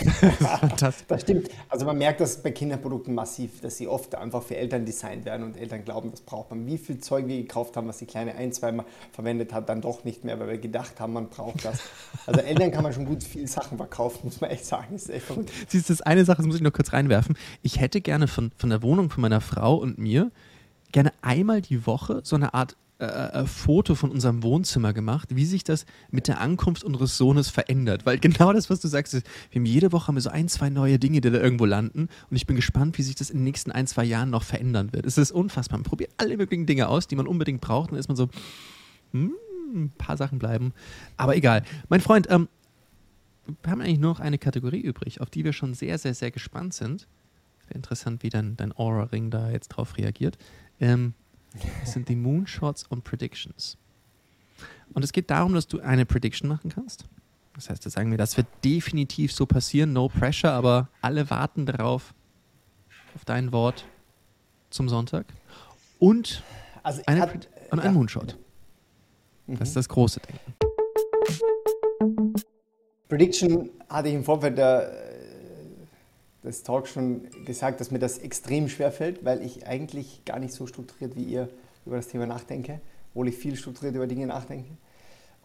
das ist fantastisch. Das stimmt. Also man merkt das bei Kinderprodukten massiv, dass sie oft einfach für Eltern designt werden und Eltern glauben, das braucht man. Wie viel Zeug wir gekauft haben, was die Kleine ein, zweimal verwendet hat, dann doch nicht mehr, weil wir gedacht haben, man braucht das. Also Eltern kann man schon gut viele Sachen verkaufen, muss man echt sagen. Das ist echt verrückt. Siehst du, das eine Sache, das muss ich noch kurz reinwerfen. Ich hätte gerne von, von der Wohnung von meiner Frau und mir gerne einmal die Woche so eine Art äh, äh, Foto von unserem Wohnzimmer gemacht, wie sich das mit der Ankunft unseres Sohnes verändert. Weil genau das, was du sagst, ist, wir haben jede Woche haben wir so ein, zwei neue Dinge, die da irgendwo landen. Und ich bin gespannt, wie sich das in den nächsten ein, zwei Jahren noch verändern wird. Es ist unfassbar. Man probiert alle möglichen Dinge aus, die man unbedingt braucht. Und dann ist man so, hm, ein paar Sachen bleiben. Aber egal. Mein Freund, ähm, wir haben eigentlich nur noch eine Kategorie übrig, auf die wir schon sehr, sehr, sehr gespannt sind. Wäre interessant, wie dein, dein Aura-Ring da jetzt drauf reagiert. Ähm, das sind die Moonshots und Predictions. Und es geht darum, dass du eine Prediction machen kannst. Das heißt, da sagen wir, das wird definitiv so passieren, no pressure, aber alle warten darauf, auf dein Wort zum Sonntag. Und, also eine, hat, und ein ja. Moonshot. Das ist das große Denken. Prediction hatte ich im Vorfeld der, des Talks schon gesagt, dass mir das extrem schwer fällt, weil ich eigentlich gar nicht so strukturiert wie ihr über das Thema nachdenke, obwohl ich viel strukturiert über Dinge nachdenke.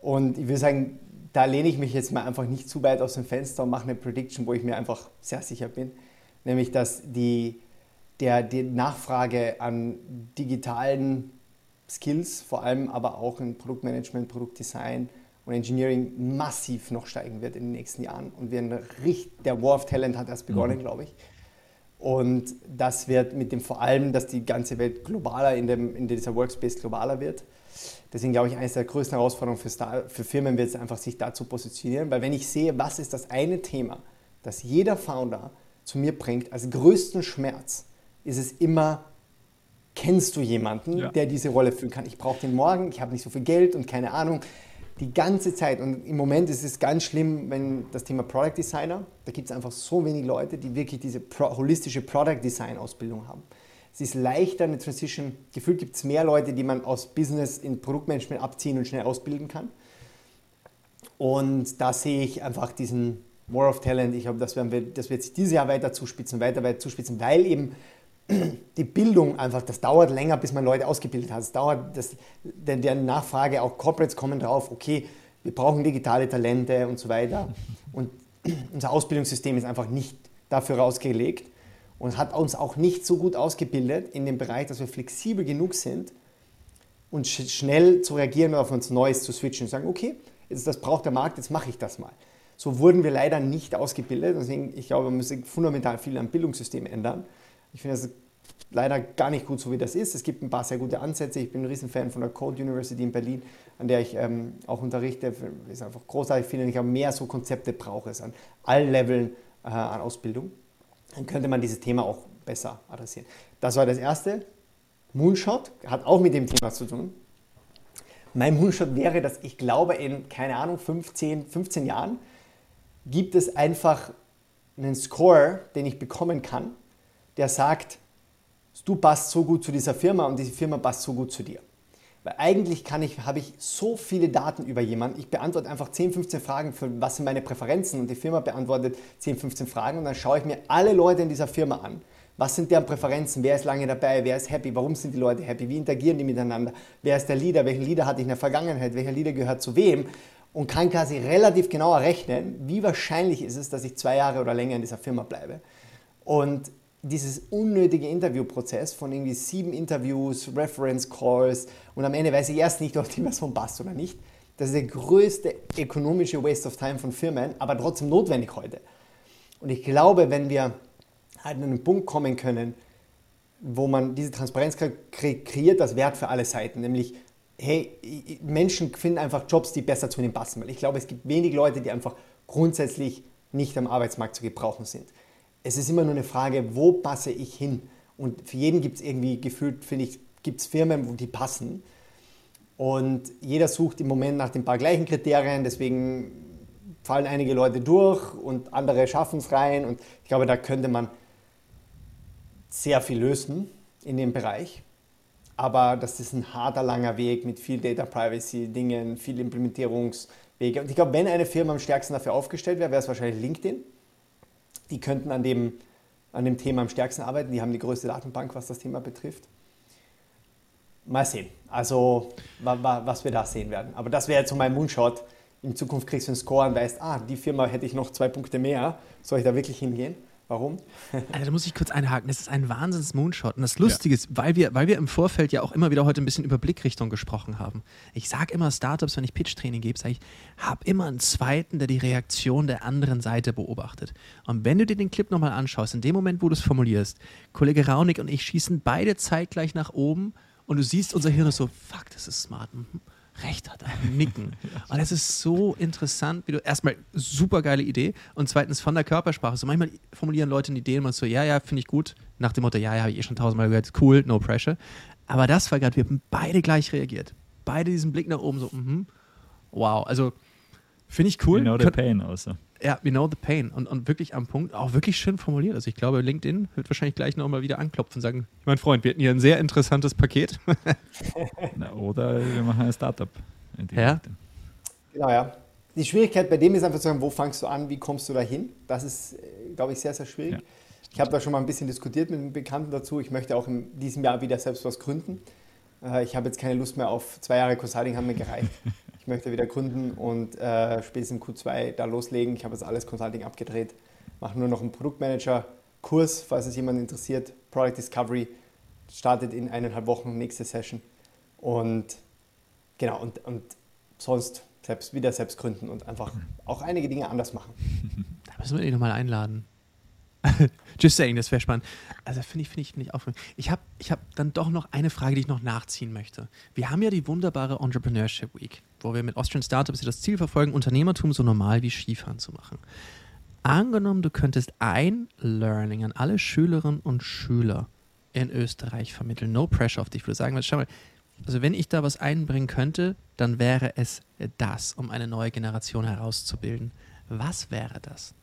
Und ich würde sagen, da lehne ich mich jetzt mal einfach nicht zu weit aus dem Fenster und mache eine Prediction, wo ich mir einfach sehr sicher bin, nämlich dass die, der, die Nachfrage an digitalen Skills, vor allem aber auch in Produktmanagement, Produktdesign und Engineering massiv noch steigen wird in den nächsten Jahren. Und wir ein, der War of Talent hat erst begonnen, mhm. glaube ich. Und das wird mit dem vor allem, dass die ganze Welt globaler, in, dem, in dieser Workspace globaler wird. Deswegen glaube ich, eines der größten Herausforderungen für, Star, für Firmen wird es einfach, sich da zu positionieren. Weil wenn ich sehe, was ist das eine Thema, das jeder Founder zu mir bringt, als größten Schmerz, ist es immer, kennst du jemanden, ja. der diese Rolle führen kann? Ich brauche den morgen, ich habe nicht so viel Geld und keine Ahnung. Die ganze Zeit. Und im Moment ist es ganz schlimm, wenn das Thema Product Designer, da gibt es einfach so wenig Leute, die wirklich diese pro holistische Product Design Ausbildung haben. Es ist leichter eine Transition. Gefühlt gibt es mehr Leute, die man aus Business in Produktmanagement abziehen und schnell ausbilden kann. Und da sehe ich einfach diesen More of Talent. Ich glaube, das, werden wir, das wird sich dieses Jahr weiter zuspitzen, weiter, weiter zuspitzen, weil eben die Bildung einfach, das dauert länger, bis man Leute ausgebildet hat. Es dauert, das, der, der Nachfrage, auch Corporates kommen drauf, okay, wir brauchen digitale Talente und so weiter. Und unser Ausbildungssystem ist einfach nicht dafür ausgelegt und hat uns auch nicht so gut ausgebildet in dem Bereich, dass wir flexibel genug sind und sch schnell zu reagieren und auf uns Neues zu switchen und sagen, okay, jetzt das braucht der Markt, jetzt mache ich das mal. So wurden wir leider nicht ausgebildet. Deswegen, ich glaube, man muss fundamental viel am Bildungssystem ändern. Ich finde das leider gar nicht gut, so wie das ist. Es gibt ein paar sehr gute Ansätze. Ich bin ein Riesenfan von der Code University in Berlin, an der ich ähm, auch unterrichte. Ist einfach großartig, finde ich, aber mehr so Konzepte brauche es an allen Leveln äh, an Ausbildung. Dann könnte man dieses Thema auch besser adressieren. Das war das Erste. Moonshot hat auch mit dem Thema zu tun. Mein Moonshot wäre, dass ich glaube, in, keine Ahnung, 15, 15 Jahren gibt es einfach einen Score, den ich bekommen kann, der sagt, du passt so gut zu dieser Firma und diese Firma passt so gut zu dir. Weil eigentlich kann ich, habe ich so viele Daten über jemanden. Ich beantworte einfach 10, 15 Fragen für was sind meine Präferenzen und die Firma beantwortet 10, 15 Fragen und dann schaue ich mir alle Leute in dieser Firma an. Was sind deren Präferenzen? Wer ist lange dabei? Wer ist happy? Warum sind die Leute happy? Wie interagieren die miteinander? Wer ist der Leader? Welchen Leader hatte ich in der Vergangenheit? Welcher Leader gehört zu wem? Und kann quasi relativ genau errechnen, wie wahrscheinlich ist es, dass ich zwei Jahre oder länger in dieser Firma bleibe. Und dieses unnötige Interviewprozess von irgendwie sieben Interviews, Reference Calls und am Ende weiß ich erst nicht, ob die Person passt oder nicht. Das ist der größte ökonomische Waste of Time von Firmen, aber trotzdem notwendig heute. Und ich glaube, wenn wir halt an einen Punkt kommen können, wo man diese Transparenz kreiert, das Wert für alle Seiten, nämlich hey, Menschen finden einfach Jobs, die besser zu ihnen passen. Weil ich glaube, es gibt wenig Leute, die einfach grundsätzlich nicht am Arbeitsmarkt zu gebrauchen sind es ist immer nur eine Frage, wo passe ich hin? Und für jeden gibt es irgendwie gefühlt, finde ich, gibt es Firmen, wo die passen. Und jeder sucht im Moment nach den paar gleichen Kriterien, deswegen fallen einige Leute durch und andere schaffen es rein. Und ich glaube, da könnte man sehr viel lösen in dem Bereich. Aber das ist ein harter, langer Weg mit viel Data Privacy Dingen, viel Implementierungswege. Und ich glaube, wenn eine Firma am stärksten dafür aufgestellt wäre, wäre es wahrscheinlich LinkedIn die könnten an dem, an dem Thema am stärksten arbeiten. Die haben die größte Datenbank, was das Thema betrifft. Mal sehen, also was wir da sehen werden. Aber das wäre jetzt so mein Moonshot. In Zukunft kriegst du einen Score und weißt, ah, die Firma hätte ich noch zwei Punkte mehr. Soll ich da wirklich hingehen? Warum? Also, da muss ich kurz einhaken. Das ist ein Wahnsinns-Moonshot. Und das Lustige ja. ist, weil wir, weil wir im Vorfeld ja auch immer wieder heute ein bisschen über Blickrichtung gesprochen haben. Ich sage immer Startups, wenn ich Pitch-Training gebe, sage ich, hab immer einen zweiten, der die Reaktion der anderen Seite beobachtet. Und wenn du dir den Clip nochmal anschaust, in dem Moment, wo du es formulierst, Kollege Raunig und ich schießen beide zeitgleich nach oben und du siehst unser Hirn so, fuck, das ist smart. Mhm recht hat, ein Nicken. Und es ist so interessant, wie du erstmal super geile Idee und zweitens von der Körpersprache. So manchmal formulieren Leute eine Idee und man so, ja, ja, finde ich gut. Nach dem Motto, ja, ja, habe ich eh schon tausendmal gehört, cool, no pressure. Aber das war gerade, wir haben beide gleich reagiert. Beide diesen Blick nach oben, so, mhm. wow. Also finde ich cool. Genau der Pain also. Ja, we know the pain. Und, und wirklich am Punkt, auch wirklich schön formuliert. Also ich glaube, LinkedIn wird wahrscheinlich gleich nochmal wieder anklopfen und sagen, mein Freund, wir hatten hier ein sehr interessantes Paket. Na, oder wir machen ein Startup. Ja. Genau, ja. Die Schwierigkeit bei dem ist einfach zu sagen, wo fangst du an, wie kommst du da hin? Das ist, äh, glaube ich, sehr, sehr schwierig. Ja. Ich habe da schon mal ein bisschen diskutiert mit einem Bekannten dazu. Ich möchte auch in diesem Jahr wieder selbst was gründen. Äh, ich habe jetzt keine Lust mehr auf zwei Jahre Consulting, haben mir gereicht. ich möchte wieder gründen und äh, spätestens Q2 da loslegen. Ich habe jetzt alles Consulting abgedreht, mache nur noch einen Produktmanager-Kurs, falls es jemand interessiert. Product Discovery startet in eineinhalb Wochen, nächste Session. Und genau, und, und sonst selbst, wieder selbst gründen und einfach auch einige Dinge anders machen. Da müssen wir ihn nochmal einladen. Just saying, das wäre spannend. Also finde ich, finde ich, finde ich auch. Ich habe ich hab dann doch noch eine Frage, die ich noch nachziehen möchte. Wir haben ja die wunderbare Entrepreneurship Week, wo wir mit Austrian Startups das Ziel verfolgen, Unternehmertum so normal wie Skifahren zu machen. Angenommen, du könntest ein Learning an alle Schülerinnen und Schüler in Österreich vermitteln. No pressure auf dich. Ich würde sagen, schau mal, also wenn ich da was einbringen könnte, dann wäre es das, um eine neue Generation herauszubilden. Was wäre das?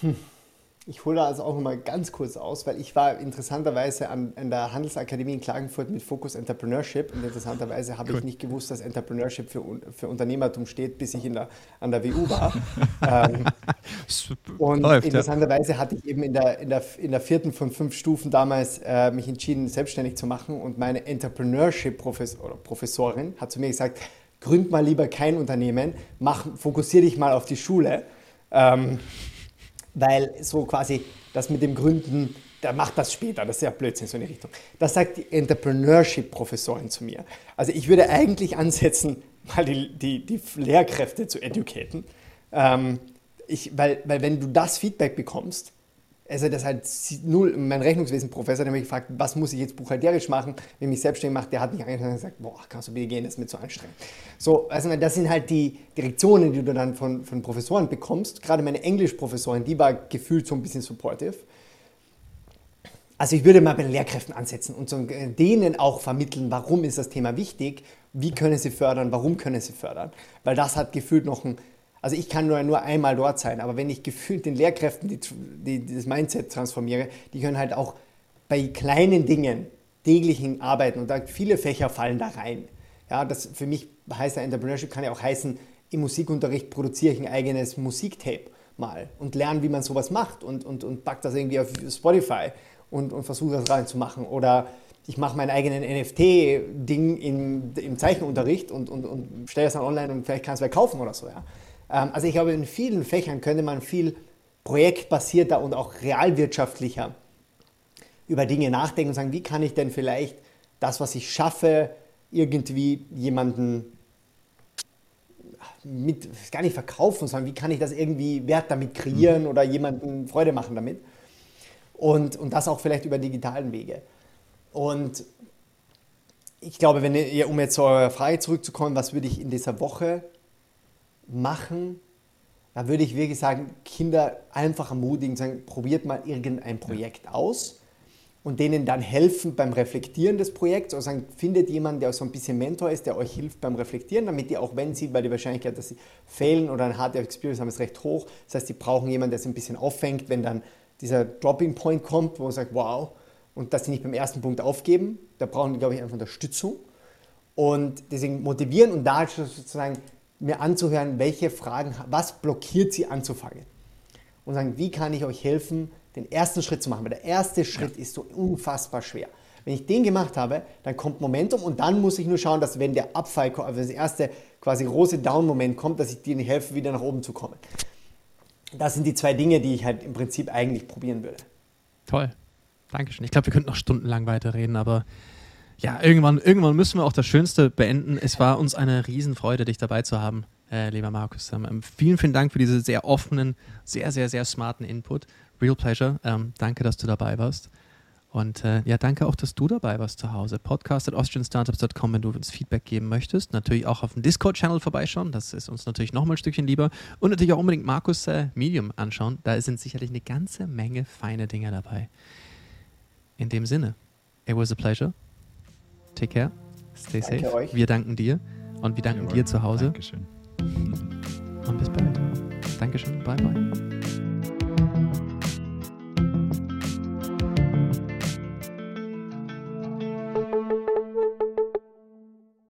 Hm. Ich hole da also auch nochmal ganz kurz aus, weil ich war interessanterweise an, an der Handelsakademie in Klagenfurt mit Fokus Entrepreneurship und interessanterweise habe cool. ich nicht gewusst, dass Entrepreneurship für, für Unternehmertum steht, bis ich in der, an der WU war. ähm, und Läuft, interessanterweise ja. hatte ich eben in der, in, der, in der vierten von fünf Stufen damals äh, mich entschieden, selbstständig zu machen und meine Entrepreneurship-Professorin hat zu mir gesagt, gründ mal lieber kein Unternehmen, mach, fokussier dich mal auf die Schule. Ähm, weil so quasi das mit dem Gründen, der macht das später, das ist ja Blödsinn, so in die Richtung. Das sagt die Entrepreneurship-Professorin zu mir. Also ich würde eigentlich ansetzen, mal die, die, die Lehrkräfte zu educaten, ähm, ich, weil, weil wenn du das Feedback bekommst, also das halt null, mein Rechnungswesen-Professor, der mich gefragt, was muss ich jetzt buchhalterisch machen, wenn ich selbstständig mache, der hat mich angeschaut und gesagt, boah, kannst du bitte gehen, das ist mir zu anstrengend. So, also das sind halt die Direktionen, die du dann von, von Professoren bekommst. Gerade meine Englischprofessorin, die war gefühlt so ein bisschen supportive. Also ich würde mal bei den Lehrkräften ansetzen und so denen auch vermitteln, warum ist das Thema wichtig, wie können sie fördern, warum können sie fördern. Weil das hat gefühlt noch ein also ich kann nur, nur einmal dort sein, aber wenn ich gefühlt den Lehrkräften die, die, das Mindset transformiere, die können halt auch bei kleinen Dingen, täglichen arbeiten und da viele Fächer fallen da rein. Ja, das für mich heißt ja Entrepreneurship kann ja auch heißen, im Musikunterricht produziere ich ein eigenes Musiktape mal und lerne, wie man sowas macht und, und, und pack das irgendwie auf Spotify und, und versuche das reinzumachen. Oder ich mache meinen eigenen NFT-Ding im, im Zeichenunterricht und, und, und stelle es dann online und vielleicht kann es wer kaufen oder so. Ja. Ähm, also ich glaube, in vielen Fächern könnte man viel projektbasierter und auch realwirtschaftlicher über Dinge nachdenken und sagen, wie kann ich denn vielleicht das, was ich schaffe, irgendwie jemanden mit, gar nicht verkaufen, sondern wie kann ich das irgendwie Wert damit kreieren mhm. oder jemanden Freude machen damit. Und, und das auch vielleicht über digitalen Wege. Und ich glaube, wenn ihr, um jetzt zu eurer Frage zurückzukommen, was würde ich in dieser Woche machen, da würde ich wirklich sagen, Kinder einfach ermutigen, sagen, probiert mal irgendein Projekt ja. aus und denen dann helfen beim Reflektieren des Projekts oder sagen, findet jemanden, der so ein bisschen Mentor ist, der euch hilft beim Reflektieren, damit die auch wenn sie, weil die Wahrscheinlichkeit, dass sie fehlen oder ein harte Experience haben, ist recht hoch. Das heißt, die brauchen jemanden, der sie ein bisschen auffängt, wenn dann dieser Dropping Point kommt, wo man sagt, wow, und dass sie nicht beim ersten Punkt aufgeben. Da brauchen die, glaube ich, einfach Unterstützung. Und deswegen motivieren und da sozusagen mir anzuhören, welche Fragen, was blockiert sie anzufangen. Und sagen, wie kann ich euch helfen, den ersten Schritt zu machen. Weil der erste Schritt ja. ist so unfassbar schwer. Wenn ich den gemacht habe, dann kommt Momentum und dann muss ich nur schauen, dass wenn der Abfall kommt, also das erste quasi große Down-Moment kommt, dass ich denen helfe, wieder nach oben zu kommen. Das sind die zwei Dinge, die ich halt im Prinzip eigentlich probieren würde. Toll. Dankeschön. Ich glaube, wir könnten noch stundenlang weiterreden, aber ja, irgendwann, irgendwann müssen wir auch das Schönste beenden. Es war uns eine Riesenfreude, dich dabei zu haben, äh, lieber Markus. Ähm, vielen, vielen Dank für diese sehr offenen, sehr, sehr, sehr smarten Input. Real pleasure. Ähm, danke, dass du dabei warst. Und äh, ja, danke auch, dass du dabei warst zu Hause. Podcast at austrianstartups.com, wenn du uns Feedback geben möchtest. Natürlich auch auf dem Discord-Channel vorbeischauen. Das ist uns natürlich nochmal ein Stückchen lieber. Und natürlich auch unbedingt Markus äh, Medium anschauen. Da sind sicherlich eine ganze Menge feine Dinge dabei. In dem Sinne, it was a pleasure. Take care. Stay Danke safe. Euch. Wir danken dir und wir danken Jawohl. dir zu Hause. Dankeschön. Und bis bald. Dankeschön. Bye, bye.